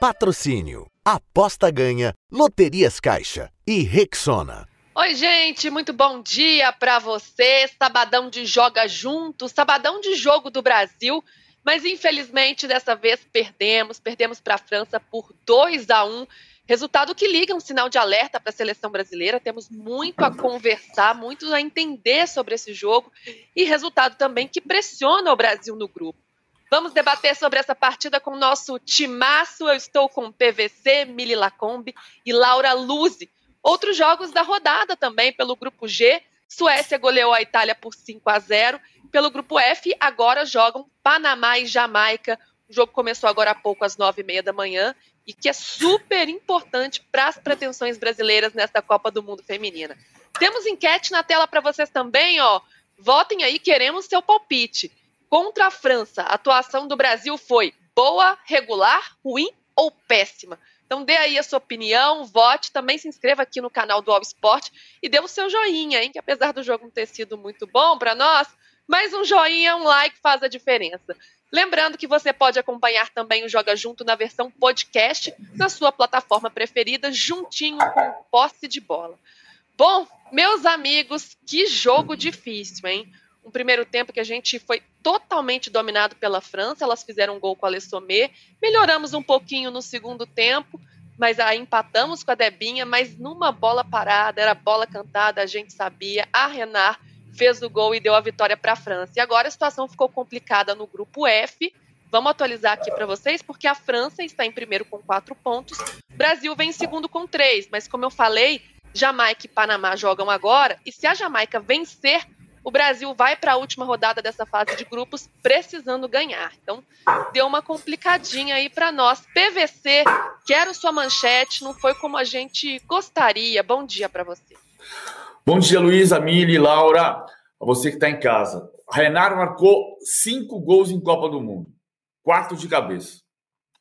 Patrocínio. Aposta ganha. Loterias Caixa. E Rexona. Oi, gente, muito bom dia para você. Sabadão de Joga Junto, sabadão de jogo do Brasil. Mas infelizmente dessa vez perdemos, perdemos para a França por 2 a 1. Resultado que liga um sinal de alerta para a seleção brasileira. Temos muito a conversar, muito a entender sobre esse jogo e resultado também que pressiona o Brasil no grupo. Vamos debater sobre essa partida com o nosso timaço. Eu estou com PVC, Mili Lacombe e Laura Luzi. Outros jogos da rodada também pelo grupo G. Suécia goleou a Itália por 5 a 0. Pelo grupo F, agora jogam Panamá e Jamaica. O jogo começou agora há pouco, às nove e meia da manhã, e que é super importante para as pretensões brasileiras nesta Copa do Mundo Feminina. Temos enquete na tela para vocês também, ó. Votem aí, queremos seu palpite. Contra a França, a atuação do Brasil foi boa, regular, ruim ou péssima? Então dê aí a sua opinião, vote, também se inscreva aqui no canal do All Sport e dê o seu joinha, hein? Que apesar do jogo não ter sido muito bom para nós, mas um joinha, um like faz a diferença. Lembrando que você pode acompanhar também o Joga Junto na versão podcast na sua plataforma preferida, juntinho com posse de bola. Bom, meus amigos, que jogo difícil, hein? Um primeiro tempo que a gente foi totalmente dominado pela França, elas fizeram um gol com a Lessomé, melhoramos um pouquinho no segundo tempo, mas aí empatamos com a Debinha, mas numa bola parada, era bola cantada, a gente sabia, a Renard fez o gol e deu a vitória para a França. E agora a situação ficou complicada no grupo F. Vamos atualizar aqui para vocês, porque a França está em primeiro com quatro pontos, Brasil vem em segundo com três. Mas como eu falei, Jamaica e Panamá jogam agora, e se a Jamaica vencer, o Brasil vai para a última rodada dessa fase de grupos precisando ganhar. Então, deu uma complicadinha aí para nós. PVC, quero sua manchete, não foi como a gente gostaria. Bom dia para você. Bom dia, Luiz, Amília, Laura, a você que está em casa. Renato marcou cinco gols em Copa do Mundo, quatro de cabeça.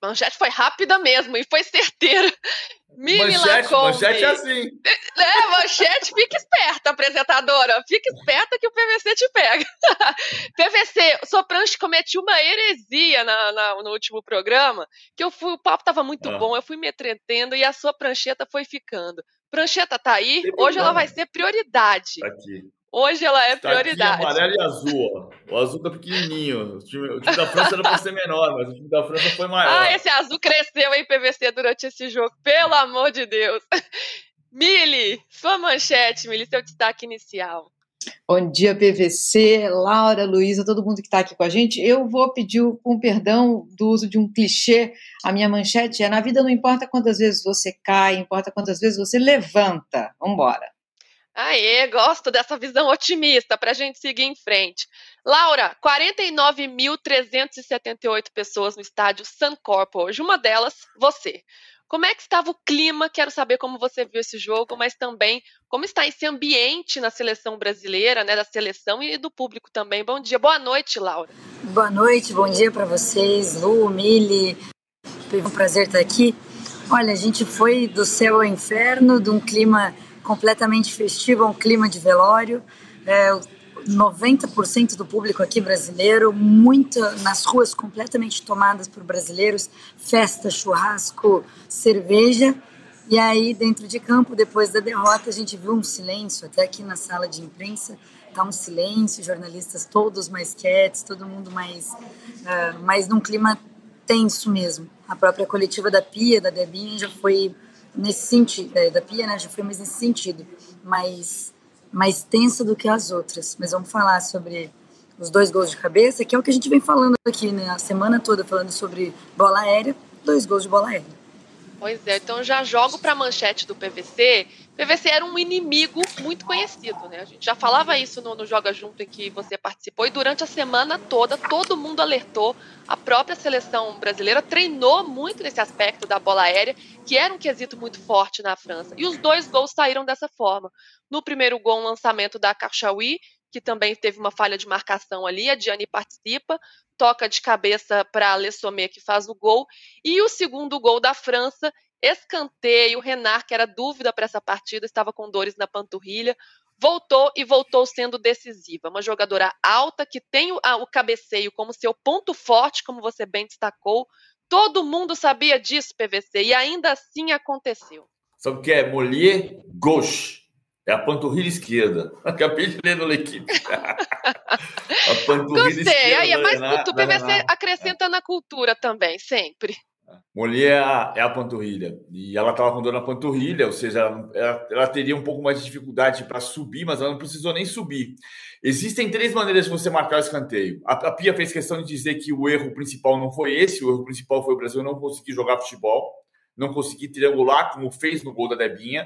Manchete foi rápida mesmo e foi certeira. Mini manchete, manchete é assim. É, manchete, fica esperta, apresentadora. Fica esperta que o PVC te pega. PVC, sua prancha cometi uma heresia na, na, no último programa, que eu fui, o papo tava muito ah. bom, eu fui me entretendo e a sua prancheta foi ficando. Prancheta tá aí. Hoje ela vai ser prioridade. Tá aqui. Hoje ela é tá prioridade. Aqui, amarelo e azul. Ó. O azul tá pequenininho. O time, o time da França era para ser menor, mas o time da França foi maior. Ah, esse azul cresceu em PVC durante esse jogo. Pelo amor de Deus. Mili, sua manchete, Mili, seu destaque inicial. Bom dia, PVC, Laura, Luísa, todo mundo que está aqui com a gente. Eu vou pedir um perdão do uso de um clichê. A minha manchete é: na vida não importa quantas vezes você cai, importa quantas vezes você levanta. Vamos embora. Aê, gosto dessa visão otimista para a gente seguir em frente. Laura, 49.378 pessoas no estádio Suncorp hoje. Uma delas, você. Como é que estava o clima? Quero saber como você viu esse jogo, mas também como está esse ambiente na seleção brasileira, né, da seleção e do público também. Bom dia, boa noite, Laura. Boa noite, bom dia para vocês, Lu, Mili. Foi um prazer estar aqui. Olha, a gente foi do céu ao inferno, de um clima completamente festivo um clima de velório. É, 90% do público aqui brasileiro, muita nas ruas completamente tomadas por brasileiros, festa, churrasco, cerveja. E aí, dentro de campo, depois da derrota, a gente viu um silêncio, até aqui na sala de imprensa, tá um silêncio, jornalistas todos mais quietos, todo mundo mais, uh, mais num clima tenso mesmo. A própria coletiva da Pia, da Debinha, já foi nesse sentido, da, da Pia, né, já foi mais nesse sentido, mas mais tensa do que as outras. Mas vamos falar sobre os dois gols de cabeça, que é o que a gente vem falando aqui né, a semana toda, falando sobre bola aérea, dois gols de bola aérea. Pois é, então já jogo para a manchete do PVC. PVC era um inimigo muito conhecido, né? A gente já falava isso no, no, Joga Junto em que você participou e durante a semana toda todo mundo alertou. A própria seleção brasileira treinou muito nesse aspecto da bola aérea, que era um quesito muito forte na França. E os dois gols saíram dessa forma. No primeiro gol, um lançamento da Karchaoui, que também teve uma falha de marcação ali, a Diane participa, toca de cabeça para Lessomé, que faz o gol, e o segundo gol da França, escanteio, Renard, que era dúvida para essa partida, estava com dores na panturrilha, voltou e voltou sendo decisiva. Uma jogadora alta que tem o, a, o cabeceio como seu ponto forte, como você bem destacou, Todo mundo sabia disso, PVC, e ainda assim aconteceu. Sabe o que é? Mollier gauche. É a panturrilha esquerda. Acabei de ler no L'Equipe. a panturrilha Gostei. esquerda. Aí é mais. O PVC acrescenta na cultura também, sempre. Mollier é a, é a panturrilha. E ela estava com dor na panturrilha, ou seja, ela, ela, ela teria um pouco mais de dificuldade para subir, mas ela não precisou nem subir. Existem três maneiras de você marcar o escanteio. A, a Pia fez questão de dizer que o erro principal não foi esse, o erro principal foi o Brasil não conseguir jogar futebol, não conseguir triangular, como fez no gol da Debinha.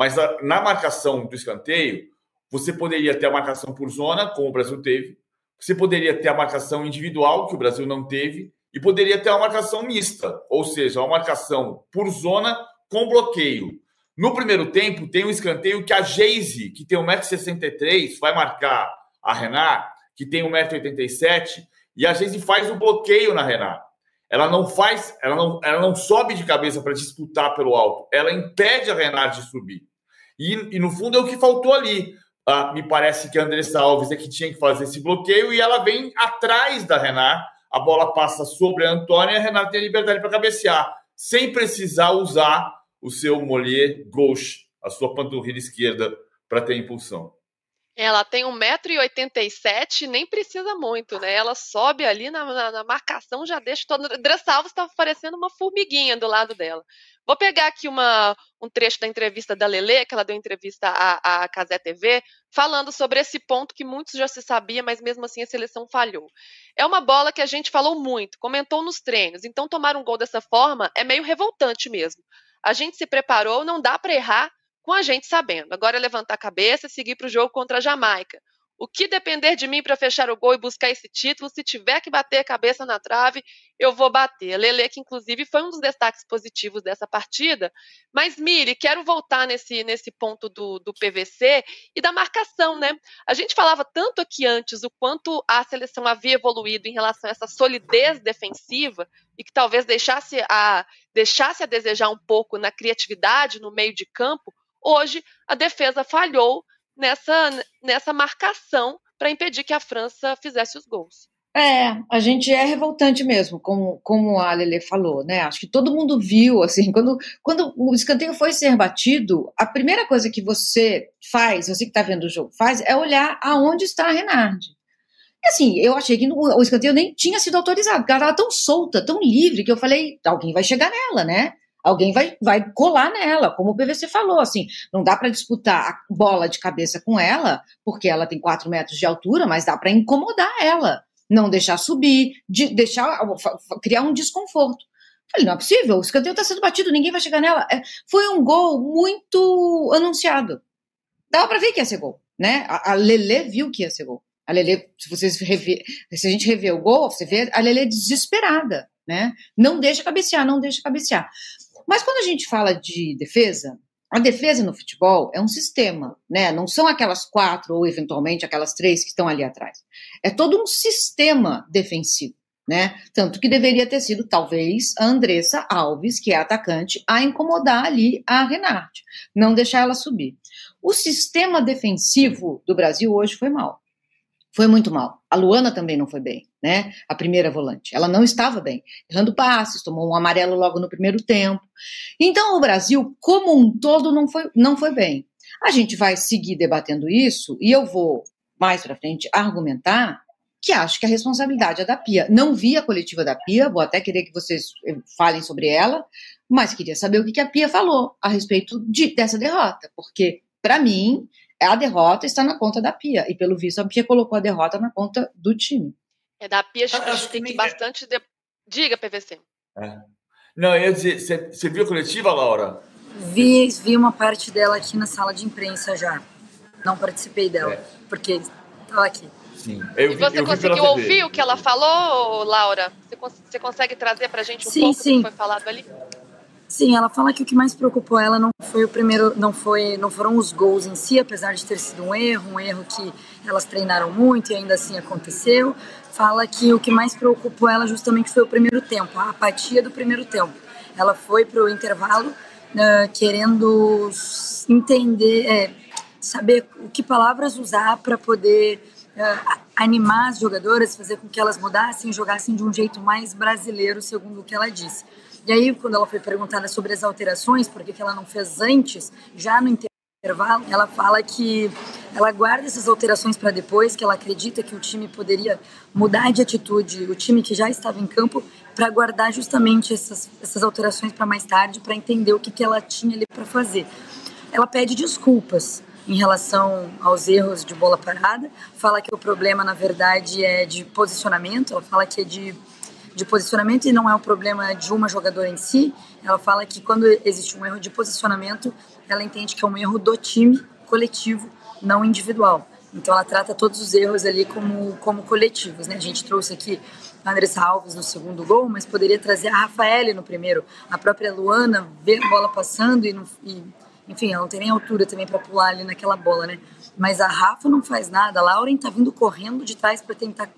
Mas a, na marcação do escanteio, você poderia ter a marcação por zona, como o Brasil teve, você poderia ter a marcação individual, que o Brasil não teve, e poderia ter uma marcação mista, ou seja, uma marcação por zona com bloqueio. No primeiro tempo, tem um escanteio que a Geise, que tem 1,63m, vai marcar a Renat, que tem 1,87m, e a Geise faz o bloqueio na Renat. Ela não faz, ela não, ela não sobe de cabeça para disputar pelo alto, ela impede a Renat de subir. E, e no fundo é o que faltou ali. Ah, me parece que a Andressa Alves é que tinha que fazer esse bloqueio e ela vem atrás da Renat a bola passa sobre a Antônia e a Renata tem a liberdade para cabecear, sem precisar usar o seu mollier gauche, a sua panturrilha esquerda, para ter impulsão. Ela tem 1,87m, nem precisa muito, né? Ela sobe ali na, na, na marcação, já deixa todo. Dressalves estava parecendo uma formiguinha do lado dela. Vou pegar aqui uma, um trecho da entrevista da Lele, que ela deu entrevista à, à Casé TV, falando sobre esse ponto que muitos já se sabia, mas mesmo assim a seleção falhou. É uma bola que a gente falou muito, comentou nos treinos, então tomar um gol dessa forma é meio revoltante mesmo. A gente se preparou, não dá para errar com a gente sabendo. Agora é levantar a cabeça e seguir para o jogo contra a Jamaica. O que depender de mim para fechar o gol e buscar esse título, se tiver que bater a cabeça na trave, eu vou bater. Lele, que inclusive foi um dos destaques positivos dessa partida. Mas, Miri, quero voltar nesse, nesse ponto do, do PVC e da marcação, né? A gente falava tanto aqui antes o quanto a seleção havia evoluído em relação a essa solidez defensiva e que talvez deixasse a, deixasse a desejar um pouco na criatividade no meio de campo. Hoje, a defesa falhou nessa, nessa marcação para impedir que a França fizesse os gols. É, a gente é revoltante mesmo, como, como a Lele falou, né? Acho que todo mundo viu, assim, quando, quando o escanteio foi ser batido, a primeira coisa que você faz, você que está vendo o jogo, faz, é olhar aonde está a Renard. E assim, eu achei que o escanteio nem tinha sido autorizado, porque ela estava tão solta, tão livre, que eu falei, alguém vai chegar nela, né? Alguém vai, vai colar nela, como o PVC falou, assim, não dá para disputar a bola de cabeça com ela, porque ela tem 4 metros de altura, mas dá para incomodar ela, não deixar subir, de, deixar criar um desconforto. Falei, não é possível, o escanteio está sendo batido, ninguém vai chegar nela. É, foi um gol muito anunciado. Dava para ver que ia ser gol, né? A, a Lele viu que ia ser gol. A Lele, se vocês rever, se a gente rever o gol, você vê a Lele desesperada, né? Não deixa cabecear, não deixa cabecear. Mas quando a gente fala de defesa, a defesa no futebol é um sistema, né? Não são aquelas quatro ou eventualmente aquelas três que estão ali atrás. É todo um sistema defensivo, né? Tanto que deveria ter sido talvez a Andressa Alves, que é atacante, a incomodar ali a Renate, não deixar ela subir. O sistema defensivo do Brasil hoje foi mal foi muito mal. A Luana também não foi bem, né? A primeira volante. Ela não estava bem. Errando passes, tomou um amarelo logo no primeiro tempo. Então, o Brasil, como um todo, não foi, não foi bem. A gente vai seguir debatendo isso e eu vou, mais para frente, argumentar que acho que a responsabilidade é da Pia. Não vi a coletiva da Pia, vou até querer que vocês eh, falem sobre ela, mas queria saber o que a Pia falou a respeito de, dessa derrota, porque, para mim, a derrota está na conta da Pia. E pelo visto, a Pia colocou a derrota na conta do time. É da Pia, a gente tem que bastante. De... Diga, PVC. É. Não, eu ia dizer, você, viu a coletiva, Laura? Vi, vi uma parte dela aqui na sala de imprensa já. Não participei dela, é. porque estava aqui. Sim. Eu, e você conseguiu ouvir o que ela falou, Laura? Você, você consegue trazer para a gente um sim, pouco sim. do que foi falado ali? Sim, ela fala que o que mais preocupou ela não foi o primeiro, não foi, não foram os gols em si, apesar de ter sido um erro, um erro que elas treinaram muito e ainda assim aconteceu. Fala que o que mais preocupou ela justamente foi o primeiro tempo, a apatia do primeiro tempo. Ela foi para o intervalo uh, querendo entender, é, saber o que palavras usar para poder uh, animar as jogadoras, fazer com que elas mudassem jogassem de um jeito mais brasileiro, segundo o que ela disse. E aí, quando ela foi perguntada sobre as alterações, por que ela não fez antes, já no intervalo, ela fala que ela guarda essas alterações para depois, que ela acredita que o time poderia mudar de atitude, o time que já estava em campo, para guardar justamente essas, essas alterações para mais tarde, para entender o que, que ela tinha ali para fazer. Ela pede desculpas em relação aos erros de bola parada, fala que o problema, na verdade, é de posicionamento, ela fala que é de, de posicionamento e não é um problema de uma jogadora em si, ela fala que quando existe um erro de posicionamento, ela entende que é um erro do time coletivo, não individual. Então ela trata todos os erros ali como, como coletivos, né? A gente trouxe aqui a Andressa Alves no segundo gol, mas poderia trazer a Rafaele no primeiro. A própria Luana vê a bola passando e, e enfim, ela não tem nem altura também para pular ali naquela bola, né? Mas a Rafa não faz nada, a Lauren tá vindo correndo de trás para tentar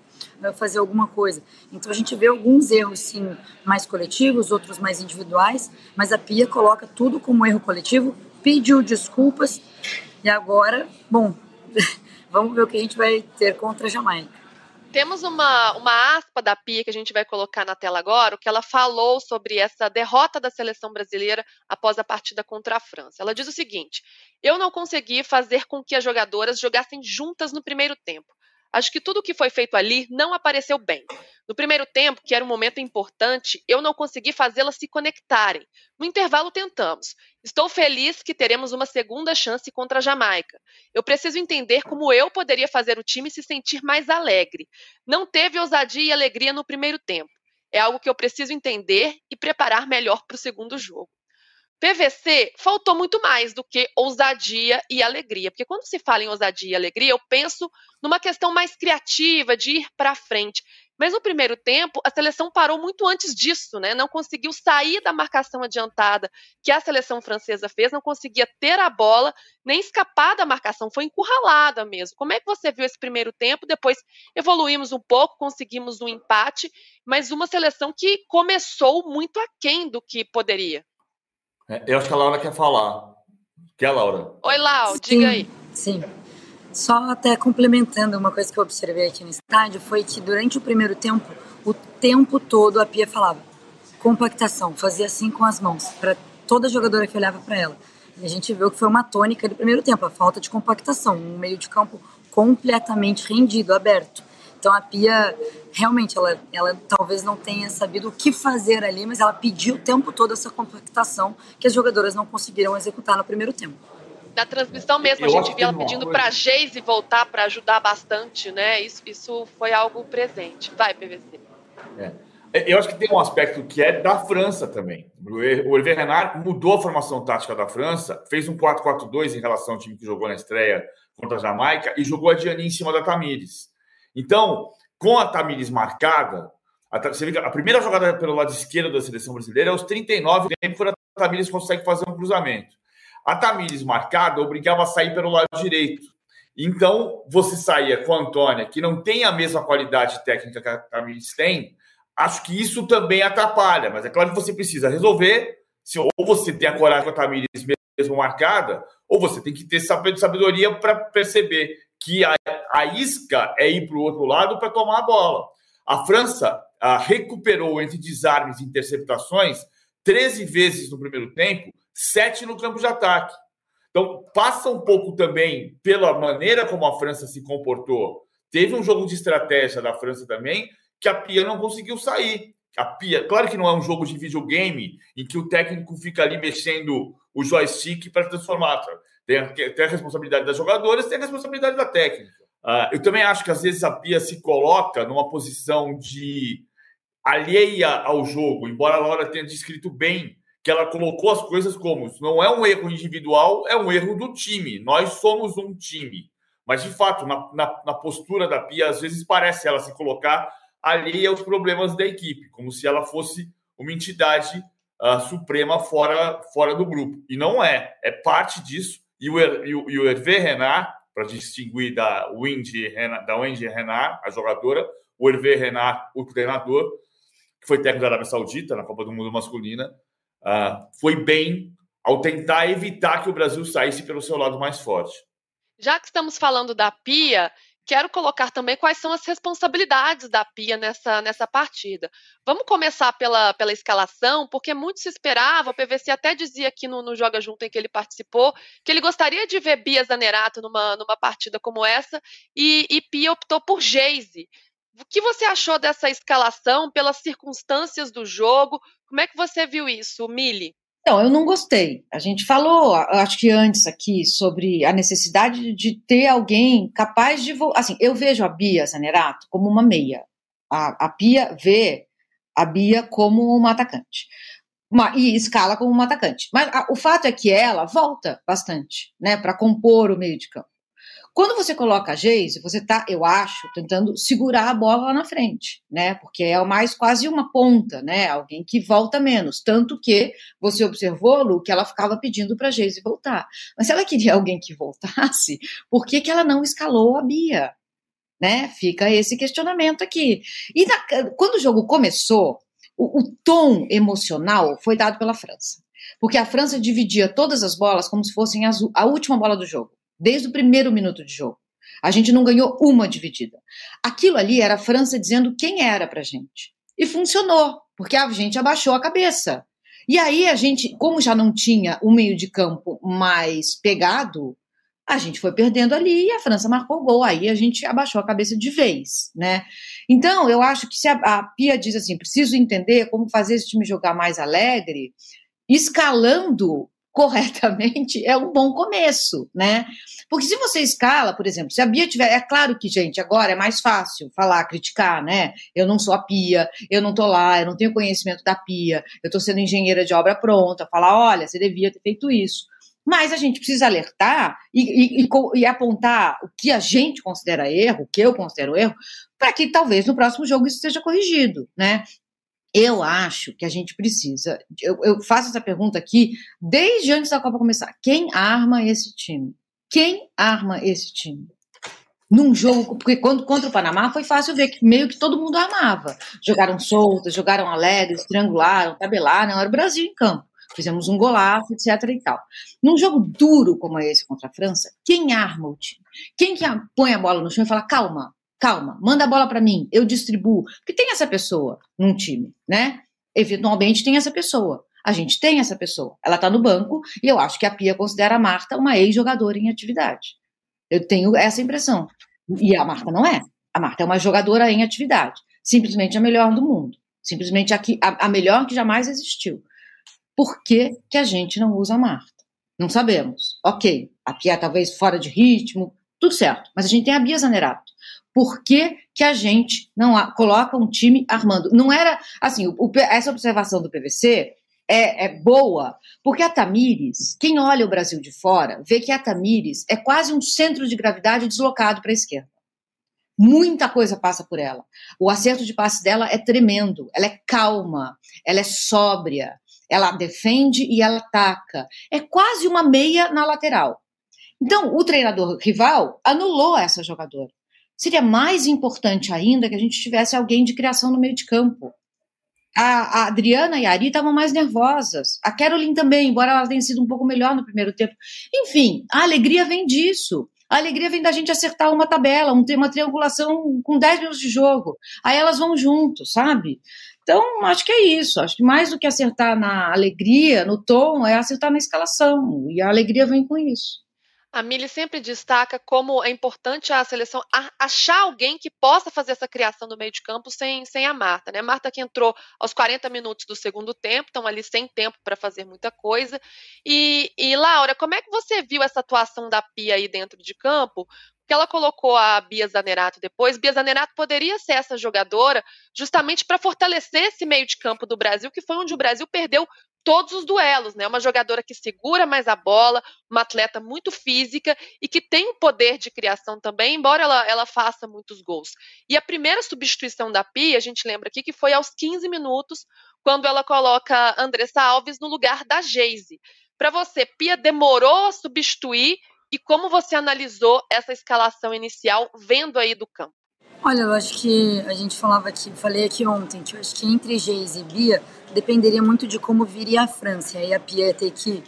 fazer alguma coisa. Então a gente vê alguns erros sim mais coletivos, outros mais individuais, mas a Pia coloca tudo como erro coletivo, pediu desculpas e agora, bom, vamos ver o que a gente vai ter contra a Jamaica. Temos uma, uma aspa da Pia que a gente vai colocar na tela agora, o que ela falou sobre essa derrota da seleção brasileira após a partida contra a França. Ela diz o seguinte: Eu não consegui fazer com que as jogadoras jogassem juntas no primeiro tempo. Acho que tudo o que foi feito ali não apareceu bem. No primeiro tempo, que era um momento importante, eu não consegui fazê-las se conectarem. No intervalo, tentamos. Estou feliz que teremos uma segunda chance contra a Jamaica. Eu preciso entender como eu poderia fazer o time se sentir mais alegre. Não teve ousadia e alegria no primeiro tempo. É algo que eu preciso entender e preparar melhor para o segundo jogo. PVC faltou muito mais do que ousadia e alegria, porque quando se fala em ousadia e alegria, eu penso numa questão mais criativa, de ir para frente. Mas no primeiro tempo, a seleção parou muito antes disso, né? Não conseguiu sair da marcação adiantada que a seleção francesa fez, não conseguia ter a bola, nem escapar da marcação, foi encurralada mesmo. Como é que você viu esse primeiro tempo? Depois evoluímos um pouco, conseguimos um empate, mas uma seleção que começou muito aquém do que poderia. É, eu acho que a Laura quer falar. Quer, Laura? Oi, Lau, diga aí. Sim. Só até complementando uma coisa que eu observei aqui no estádio foi que durante o primeiro tempo, o tempo todo a Pia falava compactação, fazia assim com as mãos, para toda jogadora que olhava para ela. E a gente viu que foi uma tônica do primeiro tempo, a falta de compactação, um meio de campo completamente rendido, aberto. Então a Pia realmente ela, ela talvez não tenha sabido o que fazer ali, mas ela pediu o tempo todo essa compactação que as jogadoras não conseguiram executar no primeiro tempo. Na transmissão mesmo, a gente viu ela pedindo para a Geise voltar para ajudar bastante, né? Isso, isso foi algo presente. Vai, PVC. É. Eu acho que tem um aspecto que é da França também. O Hervé Renard mudou a formação tática da França, fez um 4-4-2 em relação ao time que jogou na estreia contra a Jamaica e jogou a Diani em cima da Tamires. Então, com a Tamires marcada, a, você vê a primeira jogada pelo lado esquerdo da seleção brasileira é aos 39 tempo, quando a Tamires consegue fazer um cruzamento. A Tamires marcada obrigava a sair pelo lado direito. Então, você saía com a Antônia, que não tem a mesma qualidade técnica que a Tamires tem, acho que isso também atrapalha. Mas é claro que você precisa resolver, se ou você tem a coragem com a Tamires mesmo marcada, ou você tem que ter sabedoria para perceber que a, a isca é ir para o outro lado para tomar a bola. A França a, recuperou entre desarmes e interceptações 13 vezes no primeiro tempo, 7 no campo de ataque. Então, passa um pouco também pela maneira como a França se comportou. Teve um jogo de estratégia da França também, que a Pia não conseguiu sair. A Pia, claro que não é um jogo de videogame em que o técnico fica ali mexendo o joystick para transformar. Tem a, tem a responsabilidade das jogadoras, tem a responsabilidade da técnica. Uh, eu também acho que às vezes a Pia se coloca numa posição de alheia ao jogo, embora a Laura tenha descrito bem que ela colocou as coisas como não é um erro individual, é um erro do time. Nós somos um time. Mas, de fato, na, na, na postura da Pia, às vezes parece ela se colocar alheia aos problemas da equipe, como se ela fosse uma entidade uh, suprema fora, fora do grupo. E não é. É parte disso. E o, e o, e o Hervé Renard, para distinguir da Wendy, Renard, da Wendy Renard, a jogadora, o Hervé Renard, o treinador, que foi técnico da Arábia Saudita na Copa do Mundo masculina, uh, foi bem ao tentar evitar que o Brasil saísse pelo seu lado mais forte. Já que estamos falando da Pia, quero colocar também quais são as responsabilidades da Pia nessa, nessa partida. Vamos começar pela, pela escalação, porque muito se esperava, o PVC até dizia aqui no, no Joga Junto em que ele participou, que ele gostaria de ver Bia Zanerato numa, numa partida como essa, e, e Pia optou por Geise. O que você achou dessa escalação, pelas circunstâncias do jogo? Como é que você viu isso, Mili? Não, eu não gostei. A gente falou, acho que antes aqui, sobre a necessidade de ter alguém capaz de. Assim, eu vejo a Bia Zanerato como uma meia. A, a Pia vê a Bia como uma atacante. Uma, e escala como uma atacante. Mas a, o fato é que ela volta bastante, né, para compor o meio de campo. Quando você coloca a Geise, você está, eu acho, tentando segurar a bola lá na frente, né? Porque é mais quase uma ponta, né? Alguém que volta menos. Tanto que você observou, Lu, que ela ficava pedindo para a Geise voltar. Mas se ela queria alguém que voltasse, por que, que ela não escalou a Bia? Né? Fica esse questionamento aqui. E na, quando o jogo começou, o, o tom emocional foi dado pela França. Porque a França dividia todas as bolas como se fossem as, a última bola do jogo desde o primeiro minuto de jogo. A gente não ganhou uma dividida. Aquilo ali era a França dizendo quem era pra gente. E funcionou, porque a gente abaixou a cabeça. E aí a gente, como já não tinha um meio de campo mais pegado, a gente foi perdendo ali e a França marcou o gol. Aí a gente abaixou a cabeça de vez, né? Então, eu acho que se a, a Pia diz assim, preciso entender como fazer esse time jogar mais alegre, escalando corretamente é um bom começo, né? Porque se você escala, por exemplo, se a Bia tiver, é claro que, gente, agora é mais fácil falar, criticar, né? Eu não sou a Pia, eu não tô lá, eu não tenho conhecimento da Pia, eu tô sendo engenheira de obra pronta, falar, olha, você devia ter feito isso. Mas a gente precisa alertar e, e, e, apontar o que a gente considera erro, o que eu considero erro, para que talvez no próximo jogo isso seja corrigido, né? Eu acho que a gente precisa. Eu, eu, faço essa pergunta aqui desde antes da Copa começar. Quem arma esse time? Quem arma esse time? Num jogo, porque quando contra o Panamá foi fácil ver que meio que todo mundo armava. Jogaram soltas, jogaram alegres, triangularam, tabelaram, era o Brasil em campo. Fizemos um golaço, etc. e tal. Num jogo duro como esse contra a França, quem arma o time? Quem que põe a bola no chão e fala, calma, calma, manda a bola para mim, eu distribuo. Porque tem essa pessoa num time, né? Eventualmente tem essa pessoa. A gente tem essa pessoa. Ela está no banco e eu acho que a Pia considera a Marta uma ex-jogadora em atividade. Eu tenho essa impressão. E a Marta não é. A Marta é uma jogadora em atividade. Simplesmente a melhor do mundo. Simplesmente a, a, a melhor que jamais existiu. Por que, que a gente não usa a Marta? Não sabemos. Ok, a Pia talvez fora de ritmo, tudo certo. Mas a gente tem a Bia Zanerato por que, que a gente não coloca um time armando? Não era assim, o, essa observação do PVC é, é, boa, porque a Tamires, quem olha o Brasil de fora, vê que a Tamires é quase um centro de gravidade deslocado para a esquerda. Muita coisa passa por ela. O acerto de passe dela é tremendo. Ela é calma, ela é sóbria, ela defende e ela ataca. É quase uma meia na lateral. Então, o treinador rival anulou essa jogadora. Seria mais importante ainda que a gente tivesse alguém de criação no meio de campo. A, a Adriana e a Ari estavam mais nervosas. A Caroline também, embora ela tenha sido um pouco melhor no primeiro tempo. Enfim, a alegria vem disso. A alegria vem da gente acertar uma tabela, um, uma triangulação com 10 minutos de jogo. Aí elas vão junto, sabe? Então, acho que é isso. Acho que mais do que acertar na alegria, no tom, é acertar na escalação. E a alegria vem com isso. A Mili sempre destaca como é importante a seleção achar alguém que possa fazer essa criação do meio de campo sem, sem a Marta. Né? Marta que entrou aos 40 minutos do segundo tempo, estão ali sem tempo para fazer muita coisa. E, e, Laura, como é que você viu essa atuação da Pia aí dentro de campo? Porque ela colocou a Bia Zanerato depois. Bia Zanerato poderia ser essa jogadora justamente para fortalecer esse meio de campo do Brasil, que foi onde o Brasil perdeu todos os duelos, né? Uma jogadora que segura mais a bola, uma atleta muito física e que tem o poder de criação também, embora ela, ela faça muitos gols. E a primeira substituição da Pia, a gente lembra aqui que foi aos 15 minutos, quando ela coloca Andressa Alves no lugar da Geise. Para você, Pia demorou a substituir e como você analisou essa escalação inicial vendo aí do campo? Olha, eu acho que a gente falava aqui, falei aqui ontem, que eu acho que entre Geise e Bia dependeria muito de como viria a França. E aí a Pia ia ter que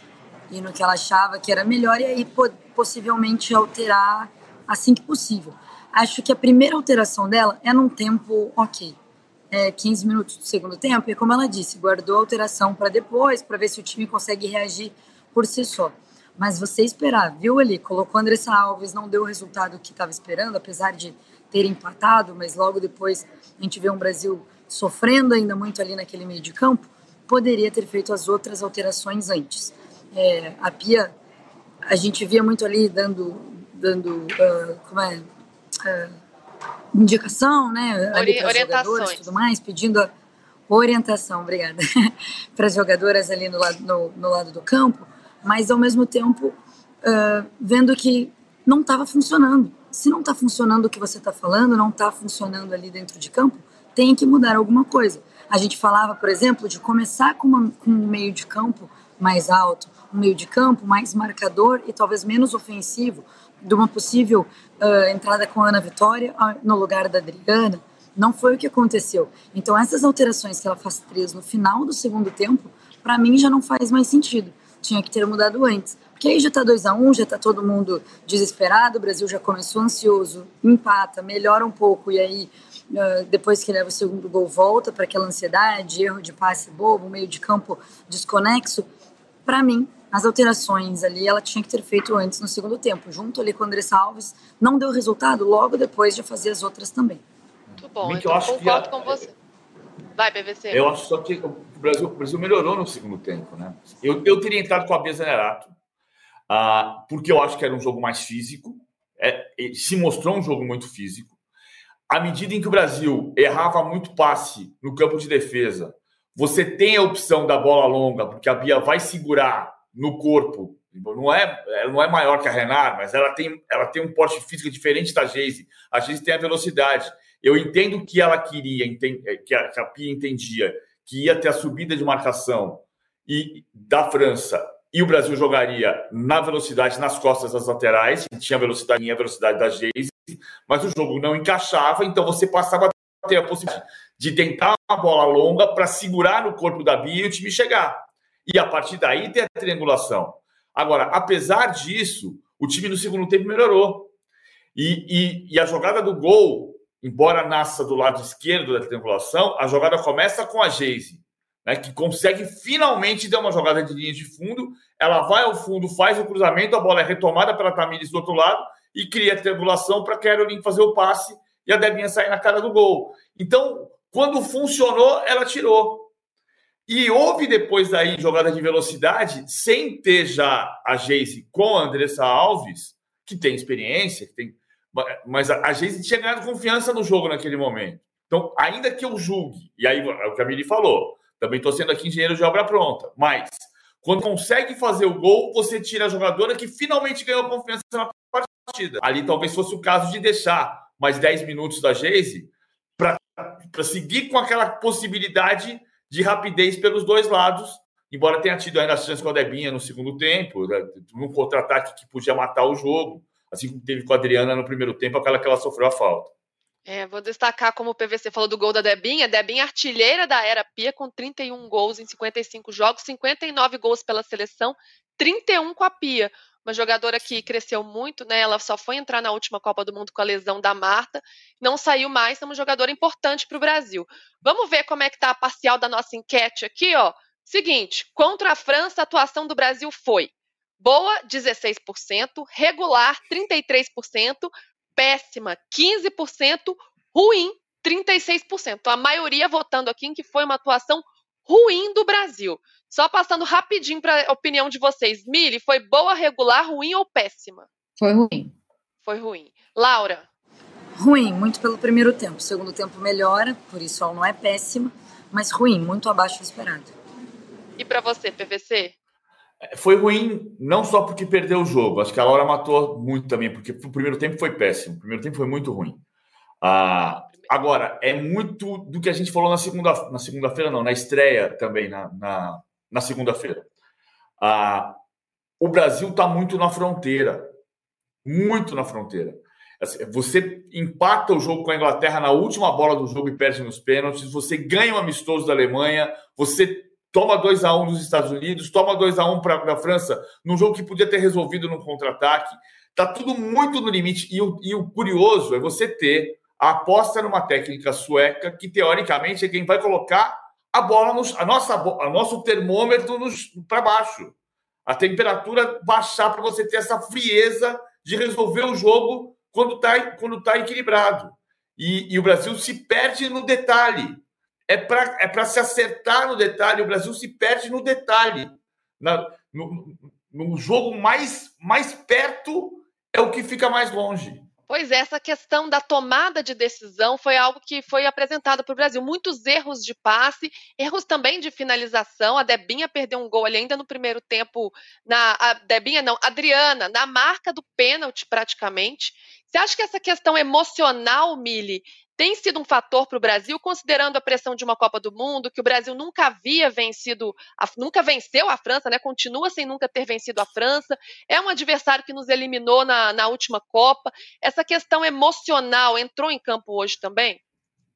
ir no que ela achava que era melhor e aí possivelmente alterar assim que possível. Acho que a primeira alteração dela é num tempo ok. É 15 minutos do segundo tempo, e como ela disse, guardou a alteração para depois, para ver se o time consegue reagir por si só. Mas você esperar, viu ali, colocou Andressa Alves, não deu o resultado que estava esperando, apesar de ter empatado, mas logo depois a gente vê um Brasil sofrendo ainda muito ali naquele meio de campo, poderia ter feito as outras alterações antes. É, a Pia, a gente via muito ali dando, dando uh, como é, uh, indicação, né, ali para jogadores e tudo mais, pedindo a orientação, obrigada, para as jogadoras ali no lado, no, no lado do campo, mas ao mesmo tempo uh, vendo que não estava funcionando. Se não está funcionando o que você está falando, não está funcionando ali dentro de campo, tem que mudar alguma coisa. A gente falava, por exemplo, de começar com, uma, com um meio de campo mais alto, um meio de campo mais marcador e talvez menos ofensivo, de uma possível uh, entrada com a Ana Vitória no lugar da Adriana. Não foi o que aconteceu. Então, essas alterações que ela faz três no final do segundo tempo, para mim já não faz mais sentido tinha que ter mudado antes. Porque aí já está 2 a 1 um, já está todo mundo desesperado, o Brasil já começou ansioso, empata, melhora um pouco, e aí depois que leva o segundo gol volta para aquela ansiedade, erro de passe bobo, meio de campo desconexo. Para mim, as alterações ali ela tinha que ter feito antes no segundo tempo, junto ali com o Andressa Alves, não deu resultado, logo depois de fazer as outras também. Muito bom, então eu acho concordo que a... com você. Vai, PVC. Eu acho só que o Brasil, o Brasil melhorou no segundo tempo, né? Eu, eu teria entrado com a Bia Zanerato, uh, porque eu acho que era um jogo mais físico. É, se mostrou um jogo muito físico. À medida em que o Brasil errava muito passe no campo de defesa, você tem a opção da bola longa, porque a Bia vai segurar no corpo. Não é, ela não é maior que a Renar, mas ela tem, ela tem um porte físico diferente da Geise. A Geise tem a velocidade. Eu entendo que ela queria, que a, que a Pia entendia que ia ter a subida de marcação e da França e o Brasil jogaria na velocidade nas costas das laterais, tinha velocidade e a velocidade da Geise, mas o jogo não encaixava, então você passava a ter a possibilidade de tentar uma bola longa para segurar no corpo da Bia e o time chegar. E a partir daí ter a triangulação. Agora, apesar disso, o time no segundo tempo melhorou. E, e, e a jogada do gol embora nasça do lado esquerdo da triangulação, a jogada começa com a Geise, né, que consegue finalmente dar uma jogada de linha de fundo. Ela vai ao fundo, faz o cruzamento, a bola é retomada pela Tamires do outro lado e cria a triangulação para Caroline fazer o passe e a Debinha sair na cara do gol. Então, quando funcionou, ela tirou. E houve depois daí jogada de velocidade, sem ter já a Geise com a Andressa Alves, que tem experiência, que tem mas a, gente tinha ganhado confiança no jogo naquele momento. Então, ainda que eu julgue, e aí o que a Miri falou, também estou sendo aqui engenheiro de obra pronta, mas quando consegue fazer o gol, você tira a jogadora que finalmente ganhou confiança na partida. Ali talvez fosse o caso de deixar mais 10 minutos da Geise para seguir com aquela possibilidade de rapidez pelos dois lados, embora tenha tido ainda a chance com a Debinha no segundo tempo, né, num contra-ataque que podia matar o jogo assim como teve com a Adriana no primeiro tempo, aquela que ela sofreu a falta. É, vou destacar como o PVC falou do gol da Debinha. Debinha artilheira da era Pia com 31 gols em 55 jogos, 59 gols pela seleção, 31 com a Pia. Uma jogadora que cresceu muito, né? Ela só foi entrar na última Copa do Mundo com a lesão da Marta, não saiu mais, é uma jogadora importante para o Brasil. Vamos ver como é que tá a parcial da nossa enquete aqui, ó. Seguinte, contra a França, a atuação do Brasil foi Boa, 16%, regular, 33%, péssima, 15%, ruim, 36%. A maioria votando aqui em que foi uma atuação ruim do Brasil. Só passando rapidinho para a opinião de vocês. Mili, foi boa, regular, ruim ou péssima? Foi ruim. Foi ruim. Laura? Ruim, muito pelo primeiro tempo. segundo tempo melhora, por isso ela não é péssima, mas ruim, muito abaixo do esperado. E para você, PVC? Foi ruim, não só porque perdeu o jogo, acho que a Laura matou muito também, porque o primeiro tempo foi péssimo, o primeiro tempo foi muito ruim. Ah, agora, é muito do que a gente falou na segunda na segunda-feira, não, na estreia também, na, na, na segunda-feira. Ah, o Brasil está muito na fronteira, muito na fronteira. Assim, você empata o jogo com a Inglaterra na última bola do jogo e perde nos pênaltis, você ganha o amistoso da Alemanha, você toma 2 a 1 um nos Estados Unidos, toma 2 a 1 um para a França, num jogo que podia ter resolvido no contra-ataque. Tá tudo muito no limite. E o, e o curioso é você ter a aposta numa técnica sueca que, teoricamente, é quem vai colocar a bola, nos, a nossa, a nosso termômetro para baixo. A temperatura baixar para você ter essa frieza de resolver o jogo quando está quando tá equilibrado. E, e, o Brasil se perde no detalhe. É para é se acertar no detalhe. O Brasil se perde no detalhe. Na, no, no jogo mais, mais perto é o que fica mais longe. Pois é, essa questão da tomada de decisão foi algo que foi apresentado para o Brasil. Muitos erros de passe, erros também de finalização. A Debinha perdeu um gol ali ainda no primeiro tempo. Na, a Debinha não, Adriana, na marca do pênalti praticamente. Você acha que essa questão emocional, Mili, tem sido um fator para o Brasil, considerando a pressão de uma Copa do Mundo, que o Brasil nunca havia vencido, nunca venceu a França, né? Continua sem nunca ter vencido a França. É um adversário que nos eliminou na, na última Copa. Essa questão emocional entrou em campo hoje também?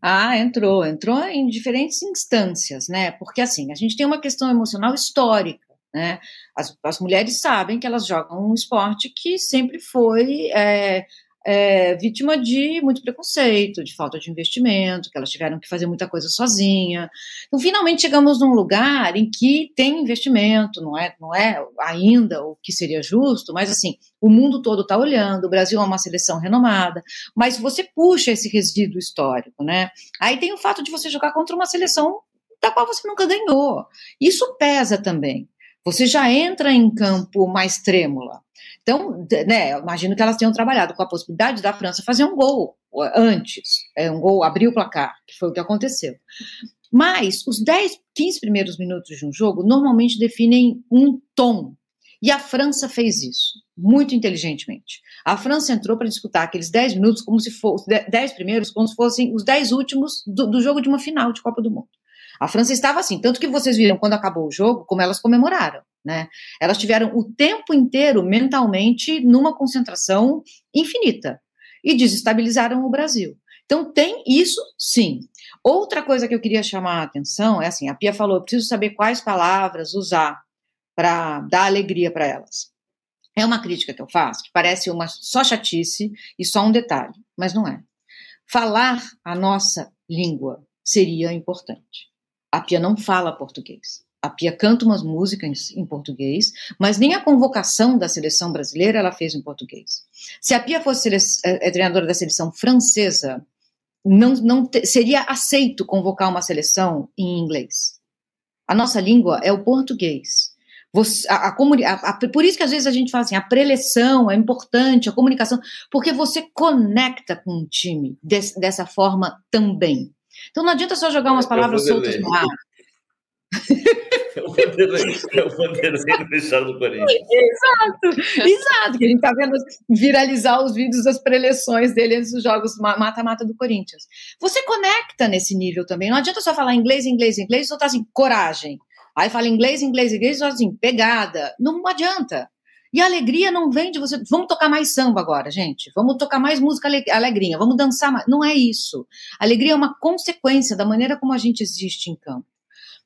Ah, entrou, entrou em diferentes instâncias, né? Porque assim, a gente tem uma questão emocional histórica. Né? As, as mulheres sabem que elas jogam um esporte que sempre foi é, é, vítima de muito preconceito, de falta de investimento, que elas tiveram que fazer muita coisa sozinha. Então, finalmente chegamos num lugar em que tem investimento, não é, não é ainda o que seria justo, mas assim, o mundo todo está olhando, o Brasil é uma seleção renomada, mas você puxa esse resíduo histórico, né? Aí tem o fato de você jogar contra uma seleção da qual você nunca ganhou. Isso pesa também. Você já entra em campo mais trêmula. Então, né, imagino que elas tenham trabalhado com a possibilidade da França fazer um gol antes, é, um gol abrir o placar, que foi o que aconteceu. Mas os 10, 15 primeiros minutos de um jogo normalmente definem um tom. E a França fez isso, muito inteligentemente. A França entrou para disputar aqueles 10 minutos como se fossem, 10 primeiros, como se fossem os 10 últimos do, do jogo de uma final de Copa do Mundo. A França estava assim, tanto que vocês viram quando acabou o jogo, como elas comemoraram. Né? Elas tiveram o tempo inteiro mentalmente numa concentração infinita e desestabilizaram o Brasil. Então tem isso, sim. Outra coisa que eu queria chamar a atenção é assim: a Pia falou, eu preciso saber quais palavras usar para dar alegria para elas. É uma crítica que eu faço que parece uma só chatice e só um detalhe, mas não é. Falar a nossa língua seria importante. A Pia não fala português. A Pia canta umas músicas em português, mas nem a convocação da seleção brasileira ela fez em português. Se a Pia fosse é, é, treinadora da seleção francesa, não, não te, seria aceito convocar uma seleção em inglês. A nossa língua é o português. Você, a, a, a, por isso que às vezes a gente fala assim, a preleção é importante, a comunicação, porque você conecta com o time des, dessa forma também. Então não adianta só jogar umas palavras soltas no ar. É é o Vanderlei no fechado do Corinthians. Exato, exato. Que a gente está vendo viralizar os vídeos das preleções dele antes dos jogos mata-mata do Corinthians. Você conecta nesse nível também. Não adianta só falar inglês, inglês, inglês, só tá assim, coragem. Aí fala inglês, inglês, inglês, só assim, pegada. Não adianta. E a alegria não vem de você. Vamos tocar mais samba agora, gente. Vamos tocar mais música alegrinha. Vamos dançar mais. Não é isso. A alegria é uma consequência da maneira como a gente existe em campo.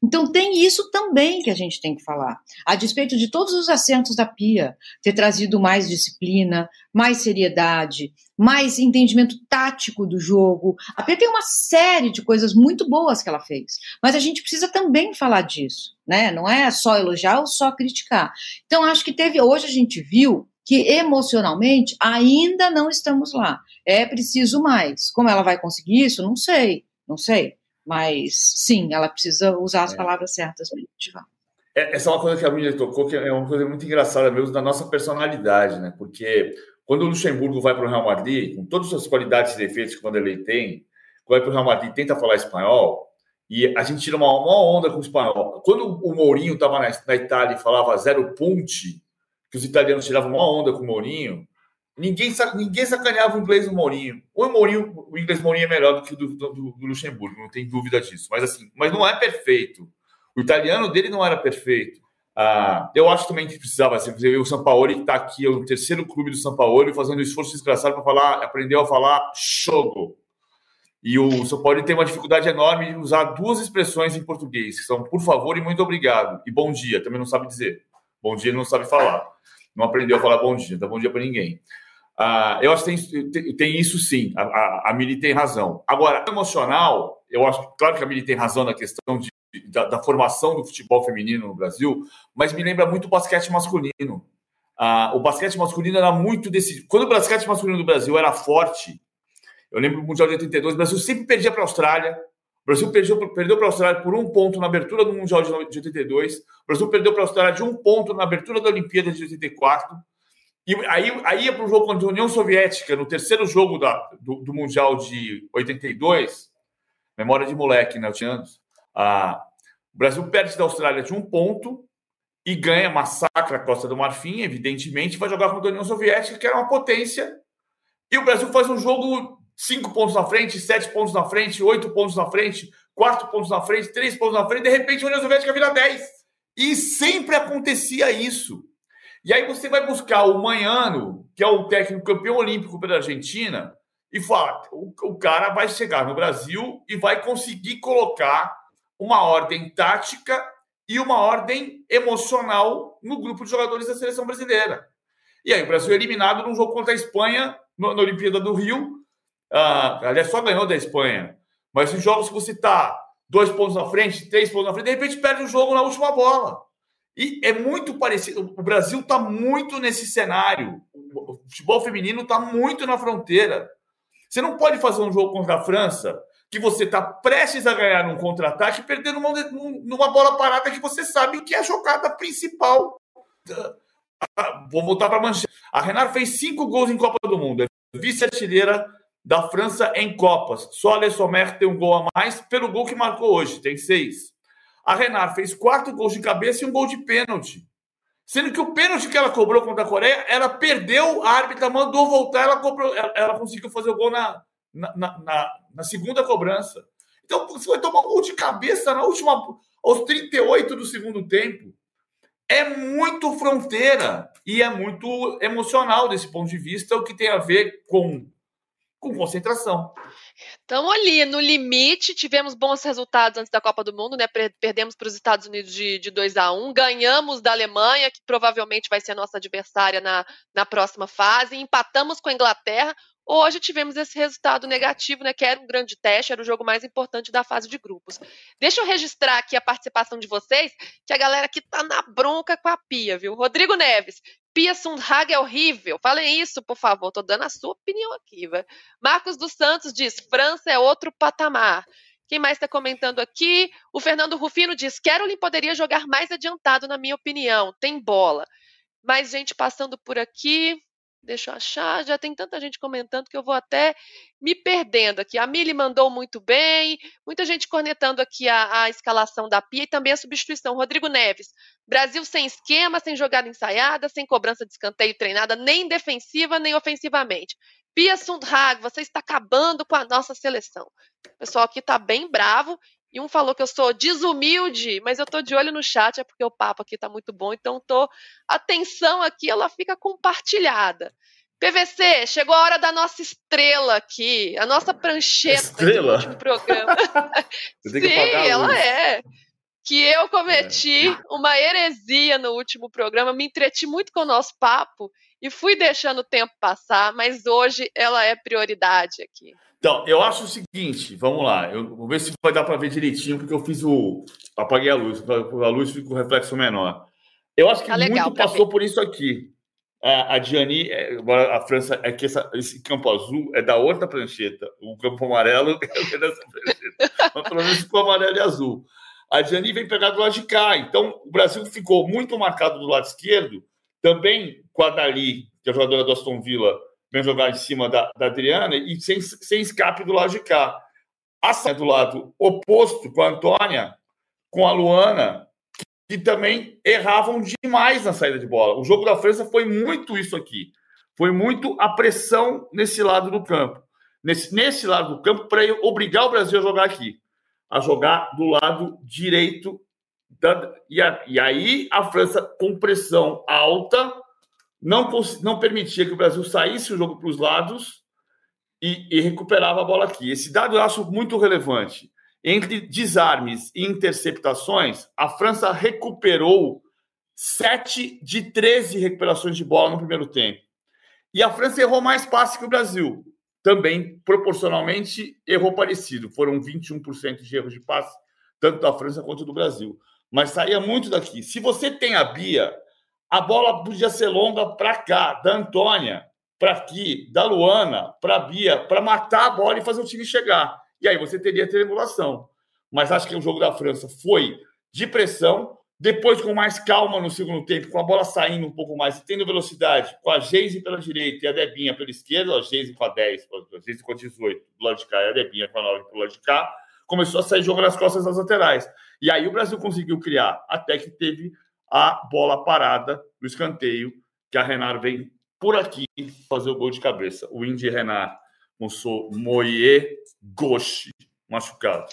Então, tem isso também que a gente tem que falar. A despeito de todos os assentos da Pia ter trazido mais disciplina, mais seriedade, mais entendimento tático do jogo. A Pia tem uma série de coisas muito boas que ela fez. Mas a gente precisa também falar disso, né? Não é só elogiar ou só criticar. Então, acho que teve. Hoje a gente viu que emocionalmente ainda não estamos lá. É preciso mais. Como ela vai conseguir isso? Não sei, não sei. Mas sim, ela precisa usar as é. palavras certas para motivar. É, essa é uma coisa que a Miriam tocou, que é uma coisa muito engraçada mesmo da nossa personalidade, né? Porque quando o Luxemburgo vai para o Real Madrid, com todas as qualidades e defeitos que o Vanderlei tem, vai para o Real Madrid tenta falar espanhol, e a gente tira uma, uma onda com o espanhol. Quando o Mourinho estava na, na, Itália e falava zero ponte, que os italianos tiravam uma onda com o Mourinho, Ninguém, ninguém sacaneava o inglês do Mourinho. O Mourinho, o inglês do Mourinho é melhor do que o do, do, do, Luxemburgo, não tem dúvida disso. Mas assim, mas não é perfeito. O italiano dele não era perfeito. Ah, eu acho também que precisava, assim, o que está aqui, é o terceiro clube do São Paulo, fazendo um esforço desgraçado para falar, aprendeu a falar jogo. E o São Paulo tem uma dificuldade enorme de usar duas expressões em português, que são por favor e muito obrigado. E bom dia, também não sabe dizer. Bom dia ele não sabe falar. Não aprendeu a falar bom dia, dá bom dia para ninguém. Ah, eu acho que tem, tem isso sim, a, a, a Mili tem razão. Agora, emocional, eu acho, claro que a Mili tem razão na questão de, da, da, formação do futebol feminino no Brasil, mas me lembra muito o basquete masculino. Ah, o basquete masculino era muito desse. Quando o basquete masculino do Brasil era forte, eu lembro do Mundial de 82, o Brasil sempre perdia para a Austrália. O Brasil perdeu, perdeu para a Austrália por um ponto na abertura do Mundial de 82. O Brasil perdeu para a Austrália de um ponto na abertura da Olimpíada de 84. E aí, aí ia para o jogo contra a União Soviética, no terceiro jogo da, do, do, Mundial de 82. Memória de moleque, né? Eu tinha anos. Ah, o Brasil perde da Austrália de um ponto e ganha, massacra a Costa do Marfim, evidentemente, vai jogar contra a União Soviética, que era uma potência. E o Brasil faz um jogo cinco pontos na frente, sete pontos na frente, oito pontos na frente, quatro pontos na frente, três pontos na frente, de repente a União Soviética vira dez. E sempre acontecia isso. E aí você vai buscar o Manhano, que é o técnico campeão olímpico pela Argentina, e fala: o, o cara vai chegar no Brasil e vai conseguir colocar uma ordem tática e uma ordem emocional no grupo de jogadores da seleção brasileira. E aí o Brasil é eliminado num jogo contra a Espanha no, na Olimpíada do Rio. Uh, aliás, só ganhou da Espanha. Mas em jogos que você está dois pontos na frente, três pontos na frente, de repente perde o jogo na última bola. E é muito parecido. O Brasil está muito nesse cenário. O futebol feminino está muito na fronteira. Você não pode fazer um jogo contra a França que você está prestes a ganhar num contra-ataque perdendo uma, numa bola parada que você sabe que é a jogada principal. Ah, vou voltar para a manchete. A Renard fez cinco gols em Copa do Mundo. É vice-artilheira da França em Copas. Só a Le Sommer tem um gol a mais pelo gol que marcou hoje. Tem seis. A Renard fez quatro gols de cabeça e um gol de pênalti. Sendo que o pênalti que ela cobrou contra a Coreia, ela perdeu, a árbitra mandou voltar, ela, cobrou, ela, ela conseguiu fazer o gol na, na, na, na, segunda cobrança. Então, você vai tomar um gol de cabeça na última, aos 38 do segundo tempo. É muito fronteira e é muito emocional desse ponto de vista, o que tem a ver com com concentração. Estamos ali no limite, tivemos bons resultados antes da Copa do Mundo, né? Perdemos para os Estados Unidos de, de 2 a 1 ganhamos da Alemanha, que provavelmente vai ser a nossa adversária na, na próxima fase, empatamos com a Inglaterra. Hoje tivemos esse resultado negativo, né? Que era um grande teste, era o jogo mais importante da fase de grupos. Deixa eu registrar aqui a participação de vocês, que a galera aqui tá na bronca com a Pia, viu? Rodrigo Neves, Pia Sundhag é horrível. Falem isso, por favor. Tô dando a sua opinião aqui, vai. Marcos dos Santos diz: França é outro patamar. Quem mais está comentando aqui? O Fernando Rufino diz: Carolyn poderia jogar mais adiantado, na minha opinião. Tem bola. Mais gente passando por aqui. Deixa eu achar, já tem tanta gente comentando que eu vou até me perdendo aqui. A Mili mandou muito bem, muita gente cornetando aqui a, a, escalação da Pia e também a substituição. Rodrigo Neves, Brasil sem esquema, sem jogada ensaiada, sem cobrança de escanteio treinada, nem defensiva, nem ofensivamente. Pia Sundhag, você está acabando com a nossa seleção. O pessoal aqui está bem bravo e um falou que eu sou desumilde, mas eu tô de olho no chat, é porque o papo aqui tá muito bom, então tô atenção aqui, ela fica compartilhada. PVC, chegou a hora da nossa estrela aqui, a nossa prancheta estrela? do último programa. Sim, ela é. Que eu cometi é. uma heresia no último programa, me entreti muito com o nosso papo e fui deixando o tempo passar, mas hoje ela é prioridade aqui. Então, eu acho o seguinte, vamos lá, eu vou ver se vai dar para ver direitinho, porque eu fiz o. Apaguei a luz, a luz fica com reflexo menor. Eu acho que tá legal, muito passou ver. por isso aqui. A, a Gianni, é, agora a França, é que essa, esse campo azul é da outra prancheta, o campo amarelo é dessa prancheta. Mas pelo menos ficou amarelo e azul. A Gianni vem pegar do lado de cá. Então, o Brasil ficou muito marcado do lado esquerdo, também com a Dali, que é a jogadora do Aston Villa vem jogar em cima da, da Adriana e sem, sem escape do lado de cá. A do lado oposto com a Antônia, com a Luana, que, que também erravam demais na saída de bola. O jogo da França foi muito isso aqui. Foi muito a pressão nesse lado do campo. Nesse, nesse lado do campo, para obrigar o Brasil a jogar aqui. A jogar do lado direito. Da, e, a, e aí a França, com pressão alta, não, não permitia que o Brasil saísse o jogo para os lados e, e, recuperava a bola aqui. Esse dado eu acho muito relevante. Entre desarmes e interceptações, a França recuperou 7 de 13 recuperações de bola no primeiro tempo. E a França errou mais passe que o Brasil. Também, proporcionalmente, errou parecido. Foram 21% de erros de passe, tanto da França quanto do Brasil. Mas saía muito daqui. Se você tem a Bia, a bola podia ser longa para cá, da Antônia, para aqui, da Luana, para Bia, para matar a bola e fazer o time chegar. E aí você teria triangulação. Mas acho que o jogo da França foi de pressão, depois, com mais calma no segundo tempo, com a bola saindo um pouco mais, tendo velocidade, com a Geise pela direita e a Debinha pela esquerda, a Geise com a 10, a Geise com a 18 do lado de cá e a Debinha com a 9 do lado de cá, começou a sair jogo nas costas das laterais. E aí o Brasil conseguiu criar, até que teve a bola parada no escanteio, que a Renar vem por aqui fazer o gol de cabeça. O Indy Renar com o Moie Goshi machucado.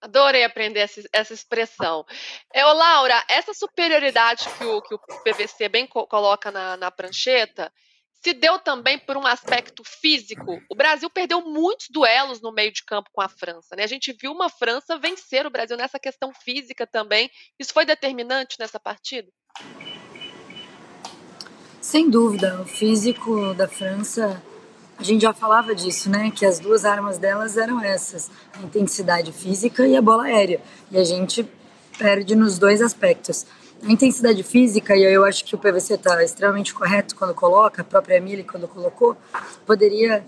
Adorei aprender essa, essa expressão. Eu, Laura, essa superioridade que o, que o PVC bem co coloca na, na prancheta se deu também por um aspecto físico. O Brasil perdeu muitos duelos no meio de campo com a França. Né? A gente viu uma França vencer o Brasil nessa questão física também. Isso foi determinante nessa partida? Sem dúvida. O físico da França a gente já falava disso, né? Que as duas armas delas eram essas: a intensidade física e a bola aérea. E a gente perde nos dois aspectos. A intensidade física, e eu acho que o PVC está extremamente correto quando coloca, a própria Emily quando colocou, poderia.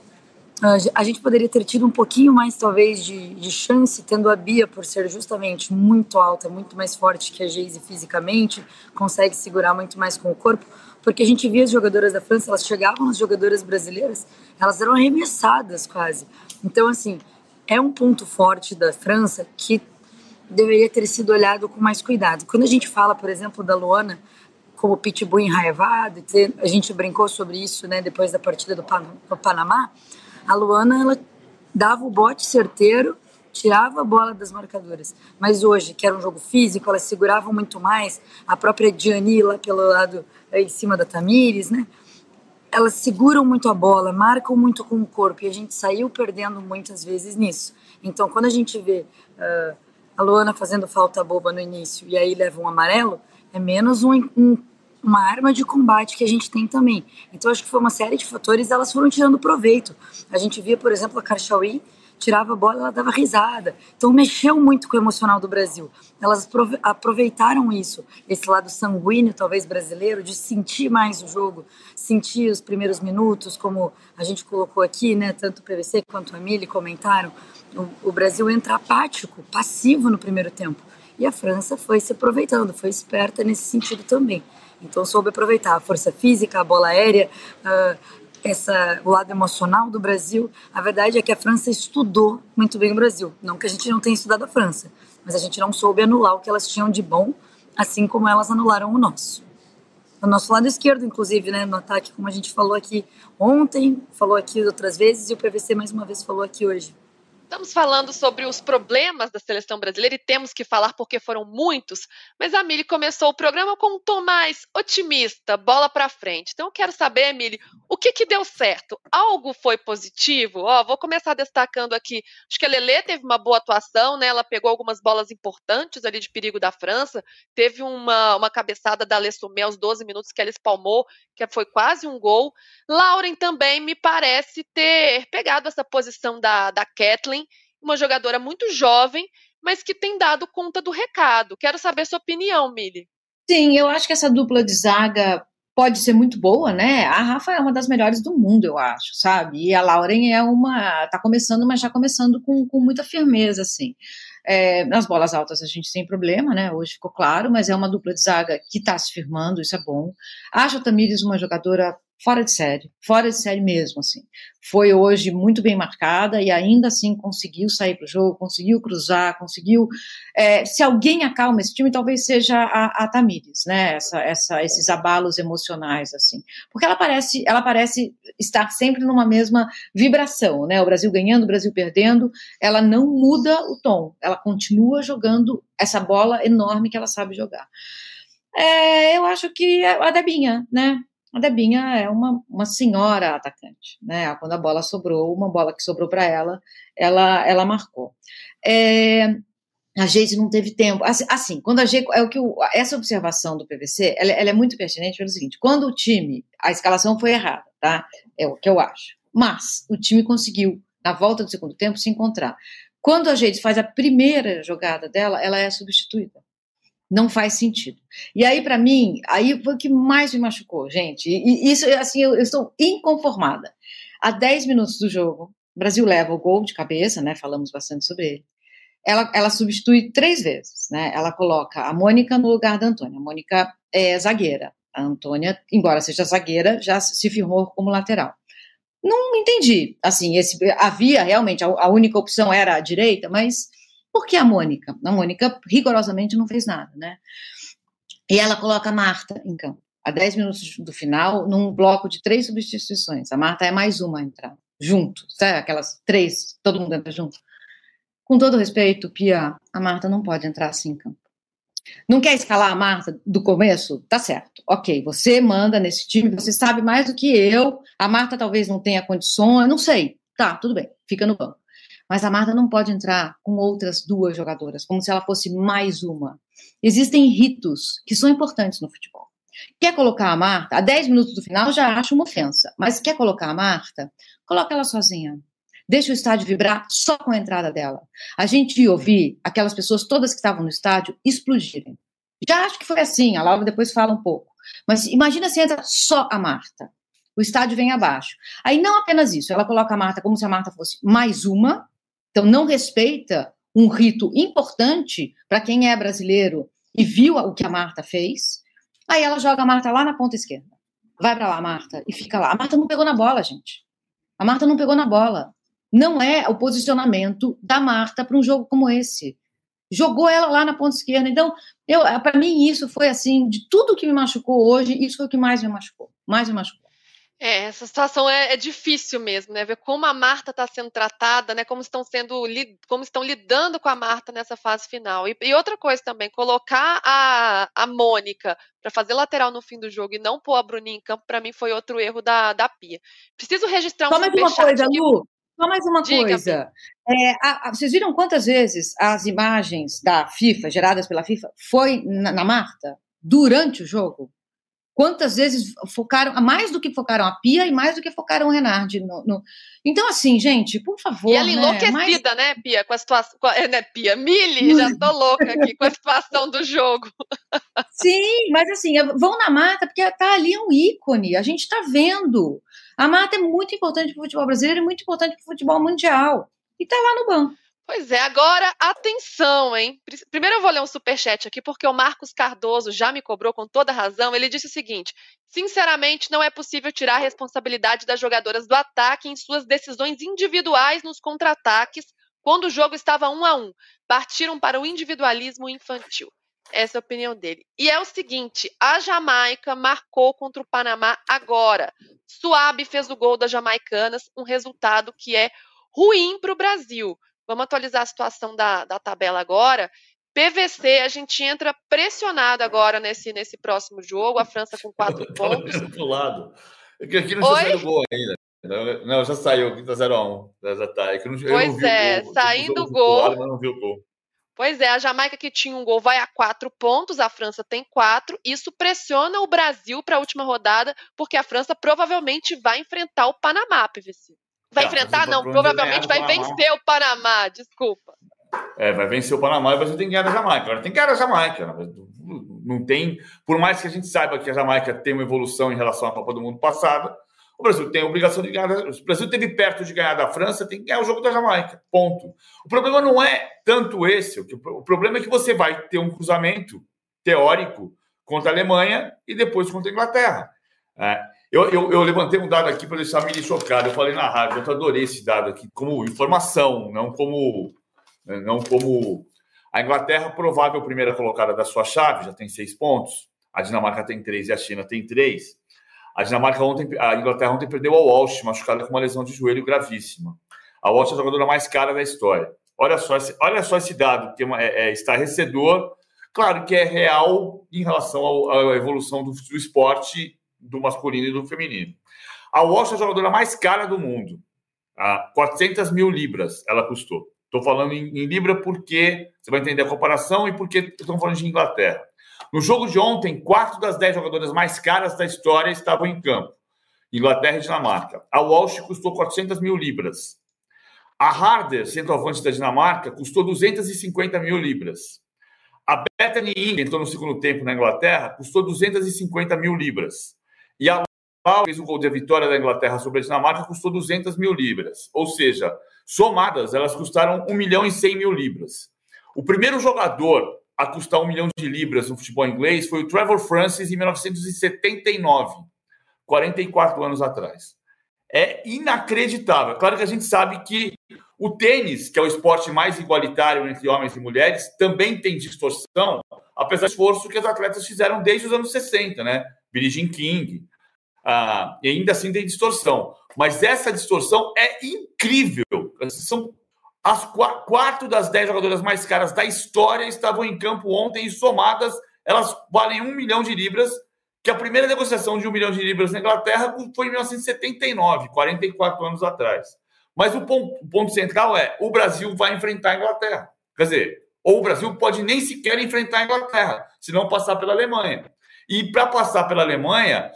A gente poderia ter tido um pouquinho mais, talvez, de, de chance, tendo a Bia, por ser justamente muito alta, muito mais forte que a Geise fisicamente, consegue segurar muito mais com o corpo porque a gente via as jogadoras da França, elas chegavam nas jogadoras brasileiras, elas eram arremessadas quase. Então, assim, é um ponto forte da França que deveria ter sido olhado com mais cuidado. Quando a gente fala, por exemplo, da Luana como pitbull enraivado, a gente brincou sobre isso, né, depois da partida do, Pan do Panamá, a Luana, ela dava o bote certeiro tirava a bola das marcadoras. Mas hoje, que era um jogo físico, elas seguravam muito mais. A própria Diani lá pelo lado em cima da Tamires, né? Elas seguram muito a bola, marcam muito com o corpo e a gente saiu perdendo muitas vezes nisso. Então, quando a gente vê uh, a Luana fazendo falta boba no início e aí leva um amarelo, é menos um, um, uma arma de combate que a gente tem também. Então, acho que foi uma série de fatores, elas foram tirando proveito. A gente via, por exemplo, a Karchaui tirava a bola, ela dava risada. Então mexeu muito com o emocional do Brasil. Elas aproveitaram isso, esse lado sanguíneo, talvez brasileiro, de sentir mais o jogo, sentir os primeiros minutos, como a gente colocou aqui, né? Tanto o PVC quanto a Mili comentaram. O, o Brasil entra apático, passivo no primeiro tempo. E a França foi se aproveitando, foi esperta nesse sentido também. Então soube aproveitar a força física, a bola aérea, uh, essa, o lado emocional do Brasil, a verdade é que a França estudou muito bem o Brasil. Não que a gente não tenha estudado a França, mas a gente não soube anular o que elas tinham de bom, assim como elas anularam o nosso. O nosso lado esquerdo, inclusive, né, no ataque, como a gente falou aqui ontem, falou aqui outras vezes, e o PVC mais uma vez falou aqui hoje. Estamos falando sobre os problemas da seleção brasileira e temos que falar porque foram muitos, mas a Mili começou o programa com um tom mais otimista, bola para frente. Então eu quero saber, Mili, o que, que deu certo? Algo foi positivo? Ó, vou começar destacando aqui. Acho que a Lelê teve uma boa atuação, né? Ela pegou algumas bolas importantes ali de perigo da França. Teve uma, uma cabeçada da Lessumé aos 12 minutos que ela espalmou, que foi quase um gol. Lauren também me parece ter pegado essa posição da, da Kathleen uma jogadora muito jovem, mas que tem dado conta do recado. Quero saber sua opinião, Mili. Sim, eu acho que essa dupla de zaga pode ser muito boa, né? A Rafa é uma das melhores do mundo, eu acho, sabe? E a Lauren é uma. tá começando, mas já começando com, com muita firmeza, assim. É, nas bolas altas a gente tem problema, né? Hoje ficou claro, mas é uma dupla de zaga que está se firmando, isso é bom. Acho a Tamires uma jogadora fora de série, fora de série mesmo, assim. Foi hoje muito bem marcada e ainda assim conseguiu sair para o jogo, conseguiu cruzar, conseguiu. É, se alguém acalma esse time, talvez seja a, a Tamires, né? Essa, essa, esses abalos emocionais, assim. Porque ela parece, ela parece estar sempre numa mesma vibração, né? O Brasil ganhando, o Brasil perdendo, ela não muda o tom, ela continua jogando essa bola enorme que ela sabe jogar. É, eu acho que é a Debinha, né? A Debinha é uma, uma senhora atacante, né? Quando a bola sobrou, uma bola que sobrou para ela, ela, ela marcou. É, a gente não teve tempo. Assim, assim quando a gente. É o que o, essa observação do PVC ela, ela, é muito pertinente pelo seguinte: quando o time, a escalação foi errada, tá? É o que eu acho. Mas o time conseguiu, na volta do segundo tempo, se encontrar. Quando a gente faz a primeira jogada dela, ela é substituída. Não faz sentido. E aí, para mim, aí foi o que mais me machucou, gente. E, isso, assim, eu, eu estou inconformada. Há 10 minutos do jogo, o Brasil leva o gol de cabeça, né? Falamos bastante sobre ele ela, ela substitui três vezes, né? Ela coloca a Mônica no lugar da Antônia. A Mônica é zagueira. A Antônia, embora seja zagueira, já se firmou como lateral. Não entendi. Assim, esse, havia realmente, a, a única opção era a direita, mas por que a Mônica? A Mônica rigorosamente não fez nada, né? E ela coloca a Marta em campo, a 10 minutos do final, num bloco de três substituições. A Marta é mais uma a entrar, junto, sabe? Aquelas três, todo mundo entra junto. Com todo respeito, Pia, a Marta não pode entrar assim em campo. Não quer escalar a Marta do começo? Tá certo. Ok, você manda nesse time, você sabe mais do que eu. A Marta talvez não tenha condições, não sei. Tá, tudo bem, fica no banco. Mas a Marta não pode entrar com outras duas jogadoras, como se ela fosse mais uma. Existem ritos que são importantes no futebol. Quer colocar a Marta, a 10 minutos do final já acho uma ofensa, mas quer colocar a Marta, coloca ela sozinha. Deixa o estádio vibrar só com a entrada dela. A gente ouvir aquelas pessoas todas que estavam no estádio explodirem. Já acho que foi assim, a Laura depois fala um pouco. Mas imagina se entra só a Marta. O estádio vem abaixo. Aí não apenas isso, ela coloca a Marta como se a Marta fosse mais uma, então não respeita um rito importante para quem é brasileiro e viu o que a Marta fez. Aí ela joga a Marta lá na ponta esquerda. Vai para lá, Marta, e fica lá. A Marta não pegou na bola, gente. A Marta não pegou na bola não é o posicionamento da Marta para um jogo como esse. Jogou ela lá na ponta esquerda. Então, para mim, isso foi assim, de tudo que me machucou hoje, isso foi o que mais me machucou. Mais me machucou. É, essa situação é, é, difícil mesmo, né? Ver como a Marta está sendo tratada, né? Como estão sendo, como estão lidando com a Marta nessa fase final. E, e outra coisa também, colocar a, a Mônica para fazer lateral no fim do jogo e não pôr a Bruninha em campo, para mim foi outro erro da, da Pia. Preciso registrar um Só mais uma coisa, Lu. Só mais uma Diga, coisa. É, a, a, vocês viram quantas vezes as imagens da FIFA, geradas pela FIFA, foi na, na Marta durante o jogo? Quantas vezes focaram, mais do que focaram a Pia e mais do que focaram o Renard. No, no... Então, assim, gente, por favor. E ela né? enlouquecida, né, Pia, com a situação. Com a, né, Pia? Mili, já tô louca aqui com a situação do jogo. Sim, mas assim, vão na mata, porque tá ali um ícone, a gente tá vendo. A mata é muito importante para o futebol brasileiro e muito importante para o futebol mundial. E tá lá no banco. Pois é, agora atenção, hein? Primeiro eu vou ler um superchat aqui, porque o Marcos Cardoso já me cobrou com toda razão. Ele disse o seguinte: sinceramente, não é possível tirar a responsabilidade das jogadoras do ataque em suas decisões individuais nos contra-ataques, quando o jogo estava um a um. Partiram para o individualismo infantil. Essa é a opinião dele. E é o seguinte: a Jamaica marcou contra o Panamá agora. Suabe fez o gol das jamaicanas, um resultado que é ruim para o Brasil. Vamos atualizar a situação da, da tabela agora. PVC, a gente entra pressionado agora nesse, nesse próximo jogo. A França com quatro pontos. pro lado. É que aqui não está saindo gol ainda. Não, já saiu, aqui tá 0x1. Já tá. É não, pois é, gol. saindo o gol. Lado, mas não vi o gol. Pois é, a Jamaica que tinha um gol vai a quatro pontos, a França tem quatro. Isso pressiona o Brasil para a última rodada, porque a França provavelmente vai enfrentar o Panamá, PVC. Vai enfrentar, não, provavelmente vai vencer o Panamá, desculpa. É, vai vencer o Panamá e você tem que ganhar a Jamaica. Agora tem que ganhar a Jamaica. Não tem, por mais que a gente saiba que a Jamaica tem uma evolução em relação à Copa do Mundo passada, o Brasil tem a obrigação de ganhar. O Brasil teve perto de ganhar da França, tem que ganhar o jogo da Jamaica. Ponto. O problema não é tanto esse. O problema é que você vai ter um cruzamento teórico contra a Alemanha e depois contra a Inglaterra. É, eu, eu, eu, levantei um dado aqui para deixar me chocado. Eu falei na rádio, eu adorei esse dado aqui como informação, não como, não como a Inglaterra, provável primeira colocada da sua chave, já tem seis pontos. A Dinamarca tem três e a China tem três. A Dinamarca ontem, a Inglaterra ontem perdeu ao Walsh, machucada com uma lesão de joelho gravíssima. A Walsh é a jogadora mais cara da história. Olha só esse, olha só esse dado, que é, é, é estarrecedor. Claro que é real em relação à evolução do, do, esporte do masculino e do feminino. A Walsh é a jogadora mais cara do mundo. Ah, 400 mil libras ela custou. Estou falando em, em, Libra porque você vai entender a comparação e porque estamos falando de Inglaterra. No jogo de ontem, quatro das dez jogadoras mais caras da história estavam em campo. Inglaterra e Dinamarca. A Walsh custou 400 mil libras. A Harder, centroavante da Dinamarca, custou 250 mil libras. A Bethany Ing, entrou no segundo tempo na Inglaterra, custou 250 mil libras. E a Lau fez o gol de vitória da Inglaterra sobre a Dinamarca, custou 200 mil libras. Ou seja, somadas, elas custaram 1 milhão e 100 mil libras. O primeiro jogador a custar 1 milhão de libras no futebol inglês foi o Trevor Francis em 1979, 44 anos atrás. É inacreditável. Claro que a gente sabe que o tênis, que é o esporte mais igualitário entre homens e mulheres, também tem distorção, apesar do esforço que as atletas fizeram desde os anos 60, né? Billie Jean King. Ah, e ainda assim tem distorção. Mas essa distorção é incrível. São as quatro das dez jogadoras mais caras da história estavam em campo ontem e somadas elas valem um milhão de libras, que a primeira negociação de um milhão de libras na Inglaterra foi em 1979, 44 anos atrás. Mas o ponto, o ponto central é: o Brasil vai enfrentar a Inglaterra. Quer dizer, ou o Brasil pode nem sequer enfrentar a Inglaterra, se não passar pela Alemanha. E para passar pela Alemanha,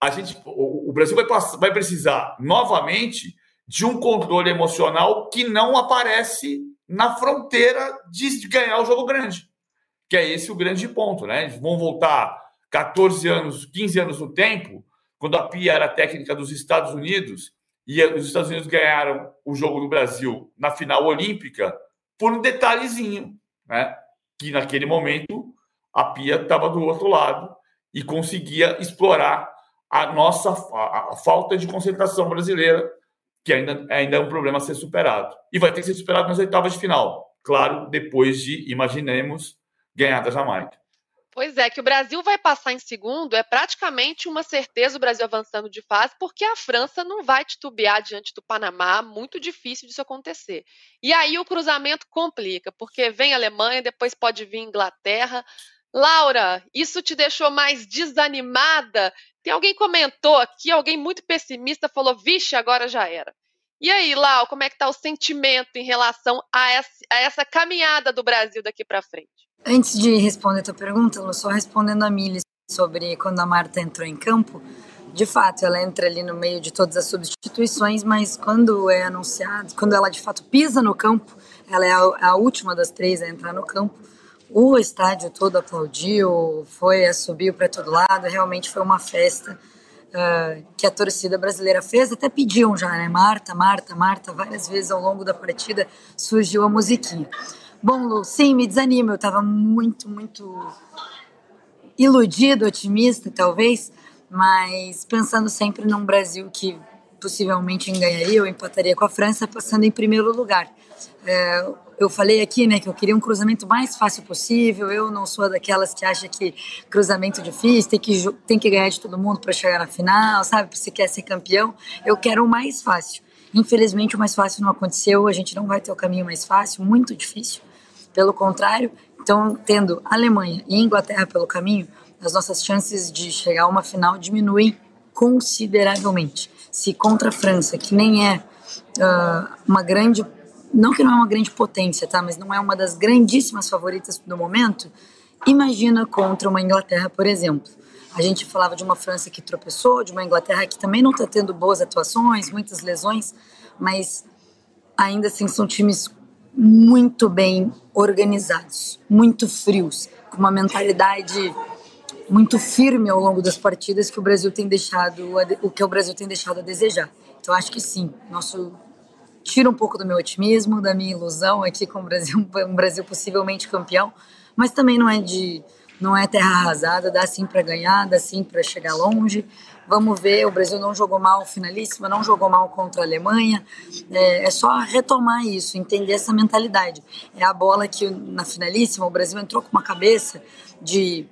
a gente, o, Brasil vai, vai precisar novamente de um controle emocional que não aparece na fronteira de ganhar o jogo grande. Que é esse o grande ponto, né? Vão voltar 14 anos, 15 anos no tempo, quando a Pia era técnica dos Estados Unidos e os Estados Unidos ganharam o jogo do Brasil na final olímpica por um detalhezinho, né? Que naquele momento a Pia estava do outro lado e conseguia explorar a nossa a, a falta de concentração brasileira, que ainda, ainda é um problema a ser superado. E vai ter que ser superado nas oitavas de final. Claro, depois de, imaginemos, ganhar da Jamaica. Pois é, que o Brasil vai passar em segundo é praticamente uma certeza o Brasil avançando de fase, porque a França não vai titubear diante do Panamá, muito difícil disso acontecer. E aí o cruzamento complica, porque vem Alemanha, depois pode vir Inglaterra. Laura, isso te deixou mais desanimada? Tem alguém comentou aqui, alguém muito pessimista falou: "Vixe, agora já era". E aí, Lau, como é que tá o sentimento em relação a essa, caminhada do Brasil daqui para frente? Antes de responder a tua pergunta, Lu, só respondendo a Mili sobre quando a Marta entrou em campo, de fato, ela entra ali no meio de todas as substituições, mas quando é anunciado, quando ela de fato pisa no campo, ela é a, a última das três a entrar no campo. O estádio todo aplaudiu, foi, subiu para todo lado, realmente foi uma festa uh, que a torcida brasileira fez, até pediam já, né? Marta, Marta, Marta, várias vezes ao longo da partida surgiu a musiquinha. Bom, Lu, sim, me desanima. Eu estava muito, muito iludido, otimista, talvez, mas pensando sempre num Brasil que possivelmente ganharia ou empataria com a França, passando em primeiro lugar. É, eu falei aqui, né, que eu queria um cruzamento mais fácil possível. Eu não sou daquelas que acha que cruzamento difícil, tem que, tem que ganhar de todo mundo para chegar na final, sabe? Se quer ser campeão, eu quero o mais fácil. Infelizmente, o mais fácil não aconteceu. A gente não vai ter o caminho mais fácil, muito difícil. Pelo contrário, então, tendo Alemanha e Inglaterra pelo caminho, as nossas chances de chegar a uma final diminuem consideravelmente. Se contra a França, que nem é uh, uma grande, não que não é uma grande potência, tá, mas não é uma das grandíssimas favoritas do momento, imagina contra uma Inglaterra, por exemplo. A gente falava de uma França que tropeçou, de uma Inglaterra que também não está tendo boas atuações, muitas lesões, mas ainda assim são times muito bem organizados, muito frios, com uma mentalidade muito firme ao longo das partidas que o Brasil tem deixado o que o Brasil tem deixado a desejar. Então acho que sim, nosso tira um pouco do meu otimismo, da minha ilusão aqui com o Brasil, um Brasil possivelmente campeão, mas também não é de não é terra arrasada, dá sim para ganhar, dá sim para chegar longe. Vamos ver, o Brasil não jogou mal finalíssima, não jogou mal contra a Alemanha. É, é, só retomar isso, entender essa mentalidade. É a bola que na finalíssima o Brasil entrou com uma cabeça de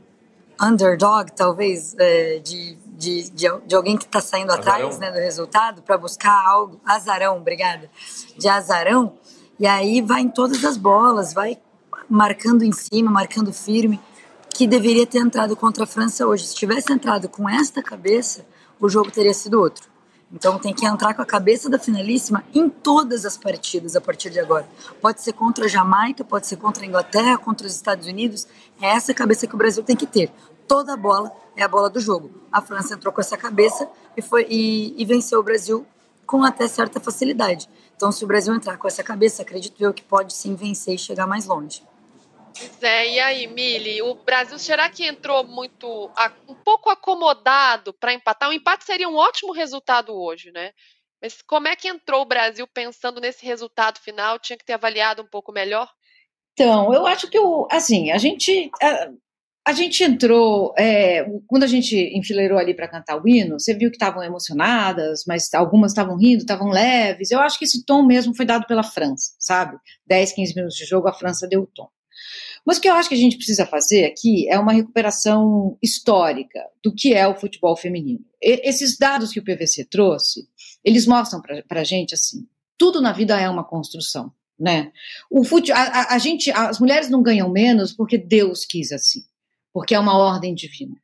underdog, talvez, é, de, de, de, de, alguém que está saindo azarão. atrás né, do resultado para buscar algo. Azarão, obrigada. De azarão. E aí vai em todas as bolas, vai marcando em cima, marcando firme que deveria ter entrado contra a França hoje. Se tivesse entrado com esta cabeça, o jogo teria sido outro. Então tem que entrar com a cabeça da finalíssima em todas as partidas a partir de agora. Pode ser contra a Jamaica, pode ser contra a Inglaterra, contra os Estados Unidos. É essa cabeça que o Brasil tem que ter. Toda a bola é a bola do jogo. A França entrou com essa cabeça e, foi, e, e venceu o Brasil com até certa facilidade. Então, se o Brasil entrar com essa cabeça, acredito eu que pode sim vencer e chegar mais longe. Pois é, e aí, Mili, o Brasil será que entrou muito, um pouco acomodado para empatar? Um empate seria um ótimo resultado hoje, né? Mas como é que entrou o Brasil pensando nesse resultado final? Tinha que ter avaliado um pouco melhor? Então, eu acho que, o, assim, a gente, a, gente entrou, é, quando a gente enfileirou ali para cantar o hino, você viu que estavam emocionadas, mas algumas estavam rindo, estavam leves. Eu acho que esse tom mesmo foi dado pela França, sabe? 10, 15 minutos de jogo, a França deu o tom. Mas o que eu acho que a gente precisa fazer aqui é uma recuperação histórica do que é o futebol feminino. E, esses dados que o PVC trouxe, eles mostram para a gente assim, tudo na vida é uma construção, né? O fute, a, a, a gente, as mulheres não ganham menos porque Deus quis assim, porque é uma ordem divina.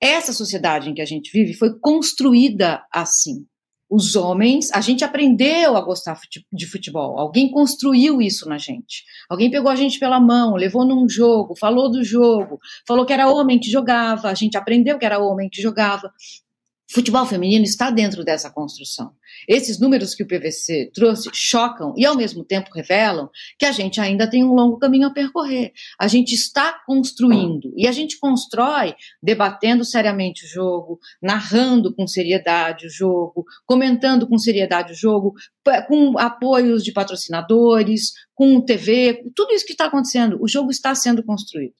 Essa sociedade em que a gente vive foi construída assim os homens, a gente aprendeu a gostar de futebol. Alguém construiu isso na gente. Alguém pegou a gente pela mão, levou num jogo, falou do jogo, falou que era homem que jogava, a gente aprendeu que era homem que jogava. Futebol feminino está dentro dessa construção. Esses números que o PVC trouxe chocam e, ao mesmo tempo, revelam que a gente ainda tem um longo caminho a percorrer. A gente está construindo e a gente constrói debatendo seriamente o jogo, narrando com seriedade o jogo, comentando com seriedade o jogo, com apoios de patrocinadores, com TV, tudo isso que está acontecendo. O jogo está sendo construído.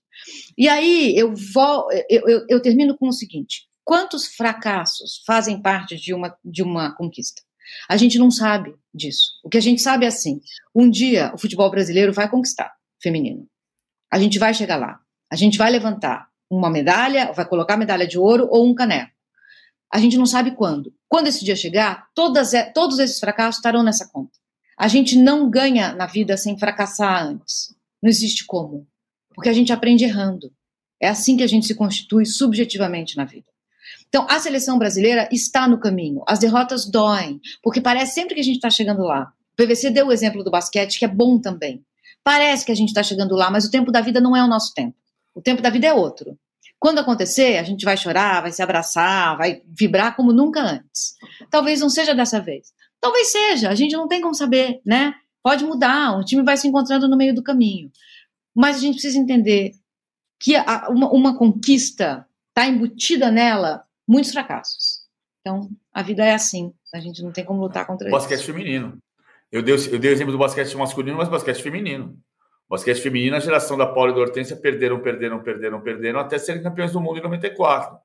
E aí eu, vou, eu, eu, eu termino com o seguinte: Quantos fracassos fazem parte de uma, de uma conquista? A gente não sabe disso. O que a gente sabe é assim: um dia o futebol brasileiro vai conquistar feminino. A gente vai chegar lá. A gente vai levantar uma medalha, vai colocar medalha de ouro ou um caneco. A gente não sabe quando. Quando esse dia chegar, todas, todos esses fracassos estarão nessa conta. A gente não ganha na vida sem fracassar antes. Não existe como. Porque a gente aprende errando. É assim que a gente se constitui subjetivamente na vida. Então, a seleção brasileira está no caminho. As derrotas doem, porque parece sempre que a gente está chegando lá. O PVC deu o exemplo do basquete, que é bom também. Parece que a gente está chegando lá, mas o tempo da vida não é o nosso tempo. O tempo da vida é outro. Quando acontecer, a gente vai chorar, vai se abraçar, vai vibrar como nunca antes. Talvez não seja dessa vez. Talvez seja, a gente não tem como saber, né? Pode mudar, o time vai se encontrando no meio do caminho. Mas a gente precisa entender que uma, uma conquista está embutida nela muitos fracassos. Então, a vida é assim. A gente não tem como lutar contra isso. Basquete feminino. Eu dei, eu dei o exemplo do basquete masculino, mas basquete feminino. Basquete feminino, a geração da Paula e da Hortência perderam, perderam, perderam, perderam, até serem campeões do mundo em 94.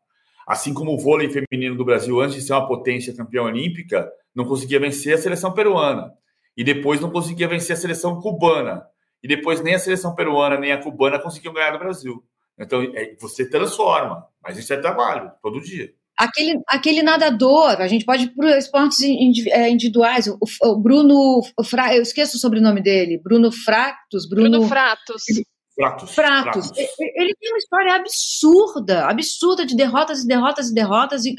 Assim como o vôlei feminino do Brasil, antes de ser uma potência campeã olímpica, não conseguia vencer a seleção peruana. E depois não conseguia vencer a seleção cubana. E depois nem a seleção peruana nem a cubana conseguiam ganhar do Brasil. Então, é, você transforma, mas isso é trabalho, todo dia. Aquele, aquele nadador, a gente pode ir para esportes é, individuais. O, o Bruno, o Fra, eu esqueço o sobrenome dele, Bruno Fractus. Bruno, Bruno Fratos. Fratos. Fratos. Ele tem uma história absurda, absurda de derrotas e derrotas e derrotas, e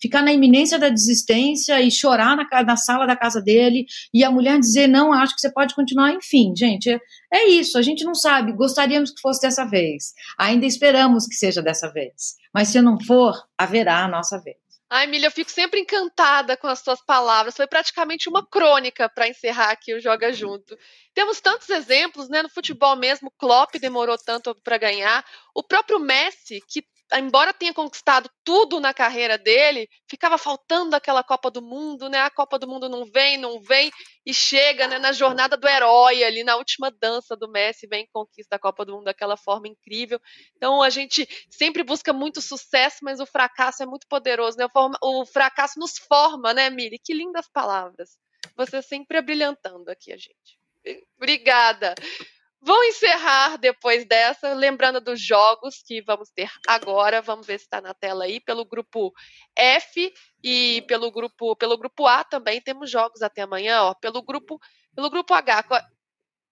ficar na iminência da desistência e chorar na, na sala da casa dele, e a mulher dizer: Não, acho que você pode continuar. Enfim, gente, é, é isso. A gente não sabe. Gostaríamos que fosse dessa vez. Ainda esperamos que seja dessa vez. Mas se não for, haverá a nossa vez. Ai, Milha, eu fico sempre encantada com as suas palavras. Foi praticamente uma crônica para encerrar aqui o Joga Junto. Temos tantos exemplos, né? No futebol mesmo, Klopp demorou tanto para ganhar. O próprio Messi, que embora tenha conquistado tudo na carreira dele, ficava faltando aquela Copa do Mundo, né? A Copa do Mundo não vem, não vem e chega, né, na jornada do herói ali na última dança do Messi, vem e conquista a Copa do Mundo daquela forma incrível. Então a gente sempre busca muito sucesso, mas o fracasso é muito poderoso, né? O fracasso nos forma, né, Miri? Que lindas palavras. Você sempre abrilhantando aqui a gente. Obrigada. Vou encerrar depois dessa, lembrando dos jogos que vamos ter agora. Vamos ver se está na tela aí. Pelo grupo F e pelo grupo, pelo grupo A também temos jogos até amanhã. Ó. Pelo grupo, pelo grupo H.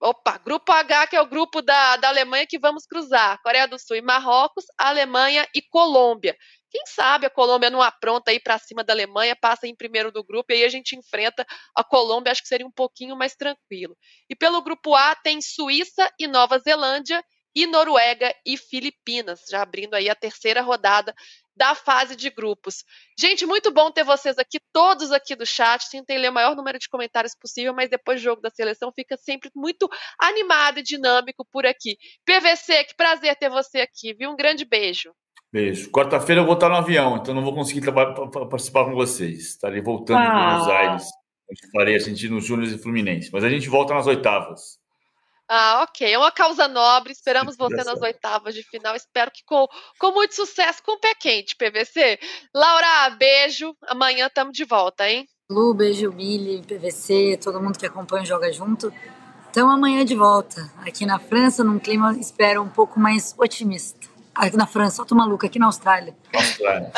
Opa, grupo H, que é o grupo da, da Alemanha que vamos cruzar. Coreia do Sul e Marrocos, Alemanha e Colômbia Quem sabe a Colômbia não apronta aí para cima da Alemanha, passa em primeiro do grupo e aí a gente enfrenta a Colômbia, acho que seria um pouquinho mais tranquilo. E pelo grupo A tem Suíça e Nova Zelândia e Noruega e Filipinas, já abrindo aí a terceira rodada da fase de grupos. Gente, muito bom ter vocês aqui, todos aqui do chat. Tentei ler o maior número de comentários possível, mas depois do jogo da seleção fica sempre muito animado e dinâmico por aqui. PVC, que prazer ter você aqui, viu? Um grande beijo. Beijo. Quarta-feira eu vou estar no avião, então não vou conseguir participar com vocês. Estarei voltando ah. de Buenos Aires, onde farei Argentino Júnior e Fluminense. Mas a gente volta nas oitavas. Ah, ok. É uma causa nobre. Esperamos você nas oitavas de final. Espero que com, com muito sucesso, com o pé quente, PVC. Laura, beijo. Amanhã estamos de volta, hein? Lu, beijo, Billy, PVC, todo mundo que acompanha o Joga Junto. Então amanhã de volta, aqui na França, num clima, espero, um pouco mais otimista. Aqui na França, só tô maluca, aqui na Austrália. Austrália.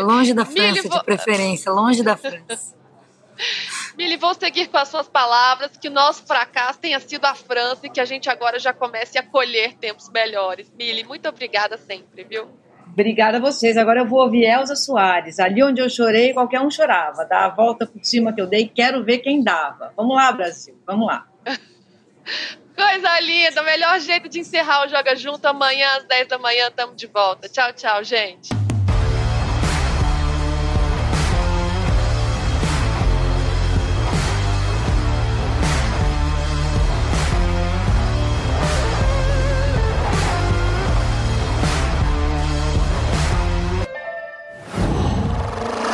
longe da França, de preferência, longe da França. Mili, vou seguir com as suas palavras, que o nosso fracasso tenha sido a França e que a gente agora já comece a colher tempos melhores. Mili, muito obrigada sempre, viu? Obrigada a vocês. Agora eu vou ouvir Elza Soares. Ali onde eu chorei, qualquer um chorava. Dá a volta por cima que eu dei, quero ver quem dava. Vamos lá, Brasil, vamos lá. Coisa linda, o melhor jeito de encerrar o Joga Junto. Amanhã às 10 da manhã estamos de volta. Tchau, tchau, gente.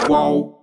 qual